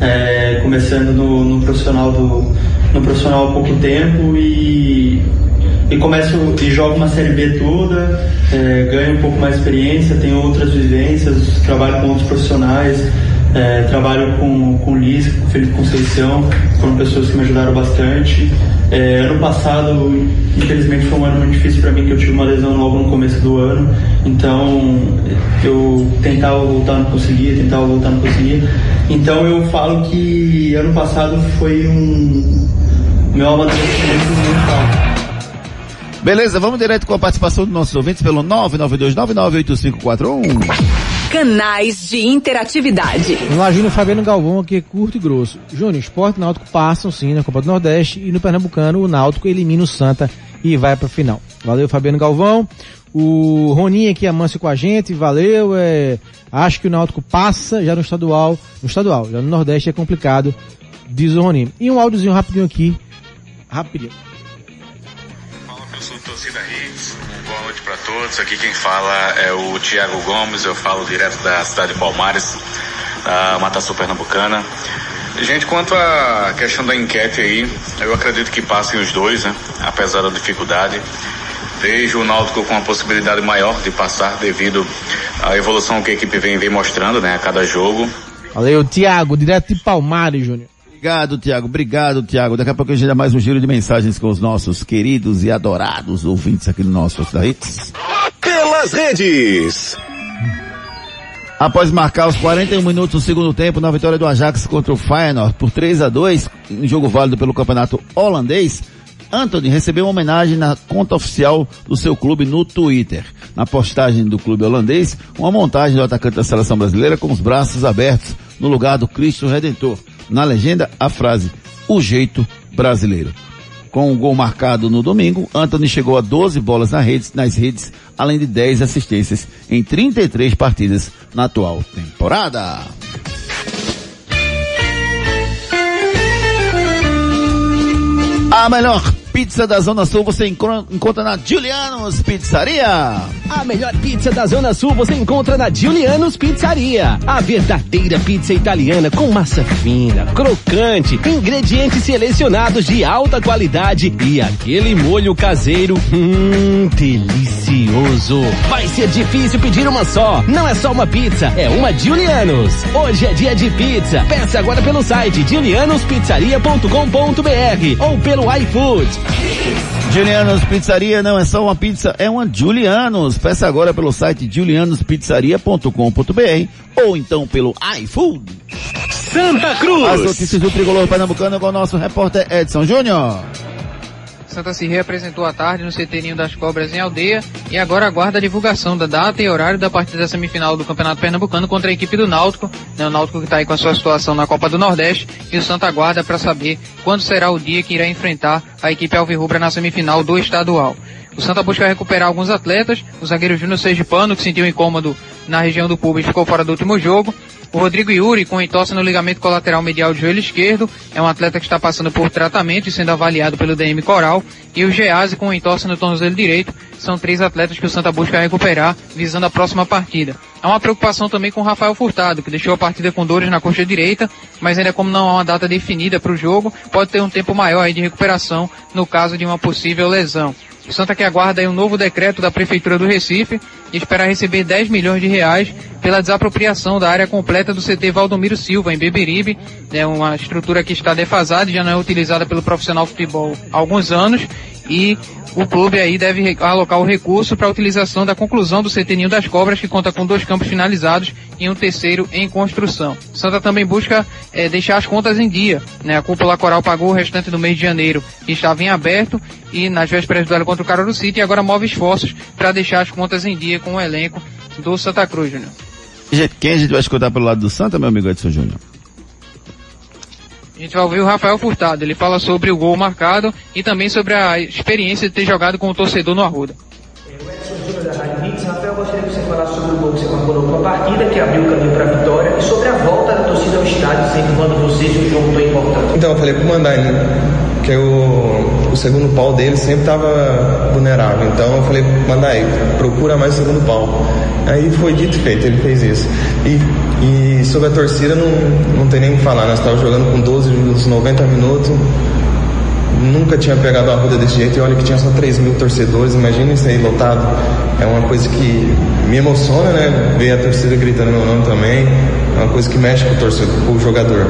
É, começando no, no profissional do no profissional há pouco tempo e e começo e jogo uma série B toda, é, ganho um pouco mais experiência, tenho outras vivências, trabalho com outros profissionais, é, trabalho com, com o Liz, com o Felipe Conceição, foram pessoas que me ajudaram bastante. É, ano passado, infelizmente, foi um ano muito difícil para mim, que eu tive uma lesão logo no começo do ano. Então, eu tentava voltar, não conseguia, tentava voltar, não conseguia. Então, eu falo que ano passado foi um meu amadurecimento muito alto.
Beleza, vamos direto com a participação dos nossos ouvintes pelo 992998541.
Canais de interatividade.
Imagina o Fabiano Galvão aqui curto e grosso. Júnior, Esporte Náutico passam sim na Copa do Nordeste e no Pernambucano o Náutico elimina o Santa e vai pra final. Valeu, Fabiano Galvão. O Roninho aqui amansa com a gente, valeu. É, acho que o Náutico passa já no estadual. No estadual, já no Nordeste é complicado, diz o Roninho. E um áudiozinho rapidinho aqui. Rapidinho.
Sou torcida Hits, boa noite para todos. Aqui quem fala é o Tiago Gomes, eu falo direto da cidade de Palmares, da Mata Sul Pernambucana. Gente, quanto à questão da enquete aí, eu acredito que passem os dois, né? Apesar da dificuldade. Vejo o Náutico com uma possibilidade maior de passar devido à evolução que a equipe vem, vem mostrando, né? A cada jogo.
Valeu, Tiago, direto de Palmares, Júnior.
Obrigado, Tiago. Obrigado, Tiago. Daqui a pouco a gente dá mais um giro de mensagens com os nossos queridos e adorados ouvintes aqui no nosso da Hits.
Pelas redes.
Após marcar os 41 minutos do segundo tempo na vitória do Ajax contra o Feyenoord por 3 a 2 em jogo válido pelo campeonato holandês, Anthony recebeu uma homenagem na conta oficial do seu clube no Twitter. Na postagem do clube holandês, uma montagem do atacante da seleção brasileira com os braços abertos no lugar do Cristo Redentor. Na legenda, a frase, o jeito brasileiro. Com o gol marcado no domingo, Anthony chegou a 12 bolas nas redes, além de 10 assistências em 33 partidas na atual temporada. A melhor pizza da Zona Sul você encontra na Julianos Pizzaria.
A melhor pizza da Zona Sul você encontra na Giuliano's Pizzaria. A verdadeira pizza italiana com massa fina, crocante, ingredientes selecionados de alta qualidade e aquele molho caseiro, hum, delicioso. Vai ser difícil pedir uma só. Não é só uma pizza, é uma Giuliano's. Hoje é dia de pizza. Peça agora pelo site giulianospizzaria.com.br ou pelo iFood.
Julianos Pizzaria não é só uma pizza, é uma Julianos. Peça agora pelo site julianospizzaria.com.br ou então pelo iFood.
Santa Cruz.
As notícias do Tricolor Pernambucano com o nosso repórter Edson Júnior.
Santa se reapresentou à tarde no CT das Cobras em Aldeia e agora aguarda a divulgação da data e horário da partida da semifinal do Campeonato Pernambucano contra a equipe do Náutico. Né, o Náutico que está aí com a sua situação na Copa do Nordeste e o Santa aguarda para saber quando será o dia que irá enfrentar a equipe Alvirrubra na semifinal do estadual. O Santa busca recuperar alguns atletas, o zagueiro Júnior Sergipano, que sentiu incômodo na região do público e ficou fora do último jogo. O Rodrigo Yuri, com entorse no ligamento colateral medial do joelho esquerdo, é um atleta que está passando por tratamento e sendo avaliado pelo DM Coral. E o Gease, com entorse no tornozelo direito, são três atletas que o Santa busca recuperar, visando a próxima partida. Há uma preocupação também com o Rafael Furtado, que deixou a partida com dores na coxa direita, mas ainda como não há uma data definida para o jogo, pode ter um tempo maior de recuperação no caso de uma possível lesão. O Santa que aguarda um novo decreto da Prefeitura do Recife e espera receber 10 milhões de reais pela desapropriação da área completa do CT Valdomiro Silva, em Beberibe. É uma estrutura que está defasada já não é utilizada pelo profissional futebol há alguns anos e o clube aí deve alocar o recurso para a utilização da conclusão do CT das Cobras, que conta com dois campos finalizados e um terceiro em construção. Santa também busca eh, deixar as contas em dia. Né? A cúpula coral pagou o restante do mês de janeiro, que estava em aberto, e nas vésperas do duelo contra o Caruaru City, e agora move esforços para deixar as contas em dia com o elenco do Santa Cruz, Júnior.
Gente, quem a gente vai escutar pelo lado do Santa, meu amigo Edson Júnior?
A gente vai ouvir o Rafael Furtado. Ele fala sobre o gol marcado e também sobre a experiência de ter jogado com o torcedor no Arruda.
Rafael, gostaria que você falasse sobre o gol que você marcou na partida, que abriu o caminho para a vitória, e sobre a volta da torcida ao estádio, sempre quando vocês um jogo tão importante.
Então, eu falei pro Mandai, né? Que o, o segundo pau dele sempre estava vulnerável. Então, eu falei, Mandai, procura mais o segundo pau. Aí foi dito e feito, ele fez isso. E, e sobre a torcida, não, não tem nem o que falar. Nós estávamos jogando com 12 minutos, 90 minutos. Nunca tinha pegado a ruda desse jeito e olha que tinha só 3 mil torcedores, imagina isso aí lotado. É uma coisa que me emociona, né? Ver a torcida gritando meu nome também. É uma coisa que mexe com o, torcedor, com o jogador.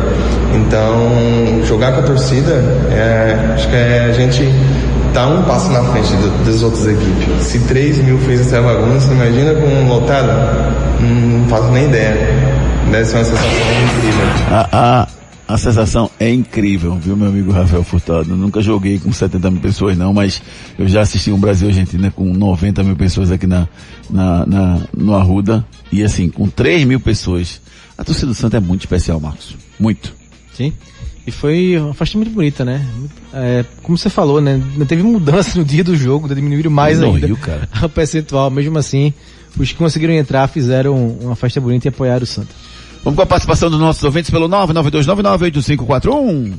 Então, jogar com a torcida, é, acho que é a gente tá um passo na frente do- das outras equipes. Se 3 mil fez essa bagunça, imagina com um lotado? Não faço nem ideia. Deve ser uma sensação incrível.
A, a, A sensação é incrível, viu, meu amigo Rafael Furtado? Eu nunca joguei com 70 mil pessoas, não, mas eu já assisti um Brasil-Argentina com 90 mil pessoas aqui na, na, na, no Arruda. E assim, com 3 mil pessoas. A torcida do Santa é muito especial, Marcos. Muito.
Sim. E foi uma festa muito bonita, né? É, como você falou, né? Não teve mudança no dia do jogo, diminuíram mais
Não
ainda
riu, cara.
o percentual. Mesmo assim, os que conseguiram entrar fizeram uma festa bonita e apoiaram o Santa.
Vamos com a participação dos nossos ouvintes pelo 992998541.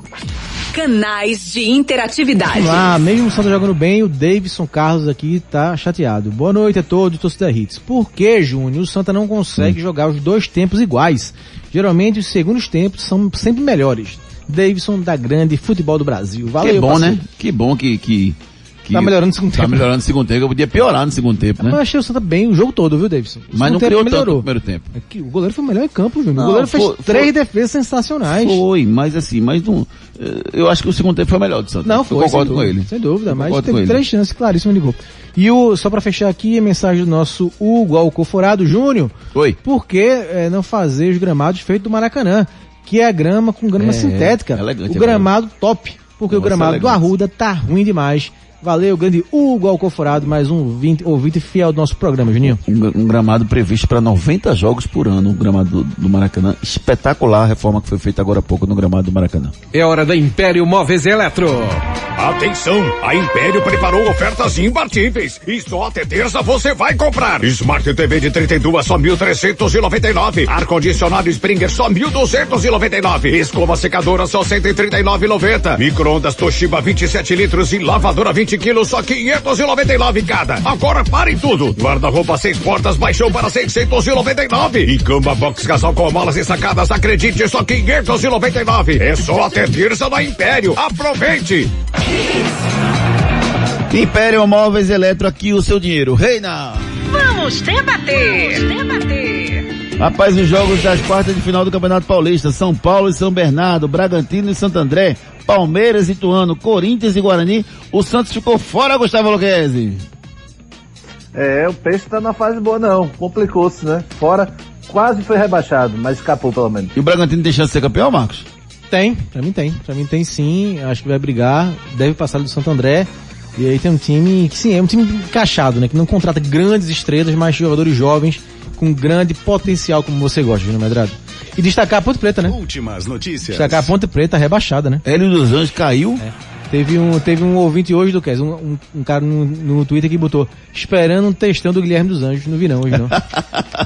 Canais de interatividade.
Vamos lá, mesmo o Santa jogando bem, o Davidson Carlos aqui tá chateado. Boa noite a todos, torcida Hits. Por que, Júnior, o Santa não consegue jogar os dois tempos iguais? Geralmente os segundos tempos são sempre melhores. Davidson da Grande Futebol do Brasil. Valeu,
que bom,
parceiro.
né? Que bom que, que, que
Tá melhorando no segundo
Tá
tempo.
melhorando no segundo tempo. Eu podia piorar no segundo tempo, né?
Eu achei o Santa bem o jogo todo, viu, Davidson? O
Mas não criou
tempo
tanto no primeiro tempo.
É que o goleiro foi o melhor em campo, Júnior.
Não,
o goleiro fez
foi-
três
foi-
defesas sensacionais.
Foi, mas assim, mas não, eh, eu acho que o segundo tempo foi melhor do Santa.
Não,
Eu
foi.
concordo
sem
com
dúvida,
ele.
Sem dúvida,
Eu
mas teve três chances claríssimas de gol. E o, só pra fechar aqui, a mensagem do nosso Hugo Alcoforado Júnior.
Oi.
Por que eh, não fazer os gramados feitos do Maracanã? Que é a grama com grama
É,
sintética.
elegante,
o gramado top. Porque o
Nossa,
gramado do. Arruda tá ruim demais. Valeu, grande Hugo Alcoforado, mais um 20, ouvinte fiel do nosso programa, Juninho.
Um, um gramado previsto para 90 jogos por ano, o gramado do, do Maracanã. Espetacular a reforma que foi feita agora há pouco no gramado do Maracanã.
É hora da Império Móveis Eletro.
Atenção! A Império preparou ofertas imbatíveis e só até terça você vai comprar. Smart TV de 32 só 1.399. Ar-condicionado Springer só 1.299. Escova secadora só 139,90. Micro-ondas Toshiba 27 litros e lavadora 20 quilos só 599 cada. Agora parem tudo. Guarda-roupa seis portas baixou para 699. E cama box casal com malas e sacadas, acredite, só 599. É só até terça da Império. Aproveite!
Império Móveis Eletro, aqui o seu dinheiro. Reina!
Vamos debater. Vamos debater.
Rapaz, os jogos das quartas de final do Campeonato Paulista, São Paulo e São Bernardo, Bragantino e Santo André, Palmeiras e Ituano, Corinthians e Guarani, o Santos ficou fora, Gustavo Luquezzi.
É, o Peixe tá na fase boa não, complicou-se, né? Fora, quase foi rebaixado, mas escapou pelo menos.
E o Bragantino tem chance de ser campeão, Marcos?
Tem, pra mim tem. Pra mim tem sim. Acho que vai brigar. Deve passar do Santo André. E aí tem um time que sim, é um time encaixado, né? Que não contrata grandes estrelas, mas jogadores jovens com grande potencial, como você gosta, Júnior Medrado. E destacar a Ponte Preta, né?
Últimas notícias.
Destacar a Ponte Preta rebaixada, né?
Hélio dos Anjos caiu.
Teve um, teve um ouvinte hoje do Kes, um, um, um cara no, no Twitter que botou esperando um textão do Guilherme dos Anjos. Não vi não hoje não.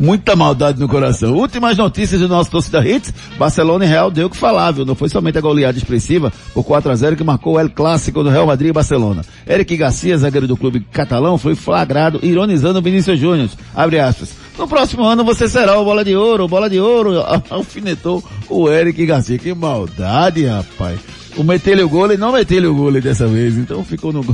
Muita maldade no coração. Últimas notícias do nosso torcida Hits. Barcelona e Real deu o que falar, viu? Não foi somente a goleada expressiva por 4 a 0 que marcou o El Clássico do Real Madrid e Barcelona. Eric Garcia, zagueiro do clube catalão, foi flagrado ironizando o Vinícius Júnior. Abre aspas. No próximo ano você será o bola de ouro, bola de ouro. Alfinetou o Eric Garcia. Que maldade, rapaz. O meteu-lhe o gol e não meteu-lhe o gol dessa vez. Então ficou no,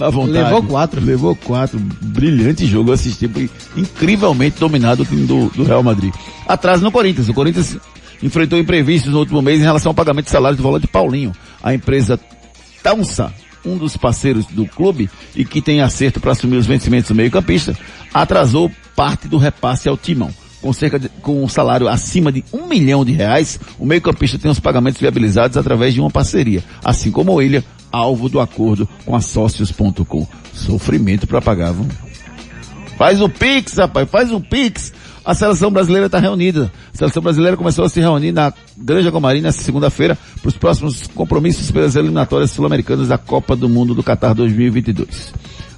na vontade.
Levou quatro.
Levou quatro. Brilhante jogo. Eu assisti. Foi incrivelmente dominado o time do, do Real Madrid. Atrás no Corinthians. O Corinthians enfrentou imprevistos no último mês em relação ao pagamento de salário do volante Paulinho. A empresa Taunsa, um dos parceiros do clube e que tem acerto para assumir os vencimentos do meio campista, atrasou parte do repasse ao timão. Com cerca de, com um salário acima de um milhão de reais, o meio campista tem os pagamentos viabilizados através de uma parceria, assim como o Ilha, alvo do acordo com a Sócios.com. Sofrimento para pagar, viu? Faz o Pix, rapaz, faz o Pix. A seleção brasileira está reunida. A seleção brasileira começou a se reunir na Granja Comari nesta segunda-feira para os próximos compromissos pelas eliminatórias sul-americanas da Copa do Mundo do Qatar 2022.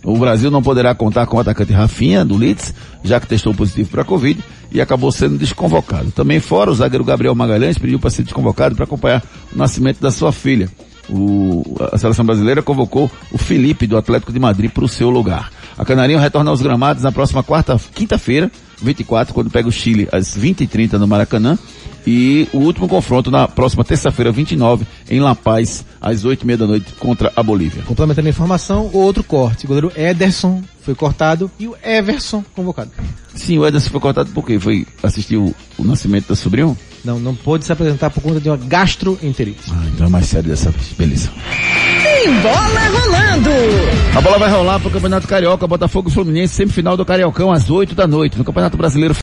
O Brasil não poderá contar com o atacante Rafinha, do Leeds, já que testou positivo para a Covid e acabou sendo desconvocado. Também fora, o zagueiro Gabriel Magalhães pediu para ser desconvocado para acompanhar o nascimento da sua filha. O- a seleção brasileira convocou o Felipe do Atlético de Madrid para o seu lugar. A Canarinho retorna aos gramados na próxima quarta, quinta-feira, 24, quando pega o Chile às 20h30 no Maracanã. E o último confronto na próxima terça-feira, 29, em La Paz, às 8h30 da noite, contra a Bolívia.
Complementando a informação, outro corte. O goleiro Ederson foi cortado e o Everson convocado.
Sim, o Ederson foi cortado porque foi assistir o, o nascimento da sobrinho?
Não, não pôde se apresentar por conta de uma gastroenterite.
Ah, então é mais sério dessa vez. Beleza.
Tem bola rolando.
A bola vai rolar pro Campeonato Carioca, Botafogo e Fluminense, semifinal do Cariocão às 8 da noite. No Campeonato Brasileiro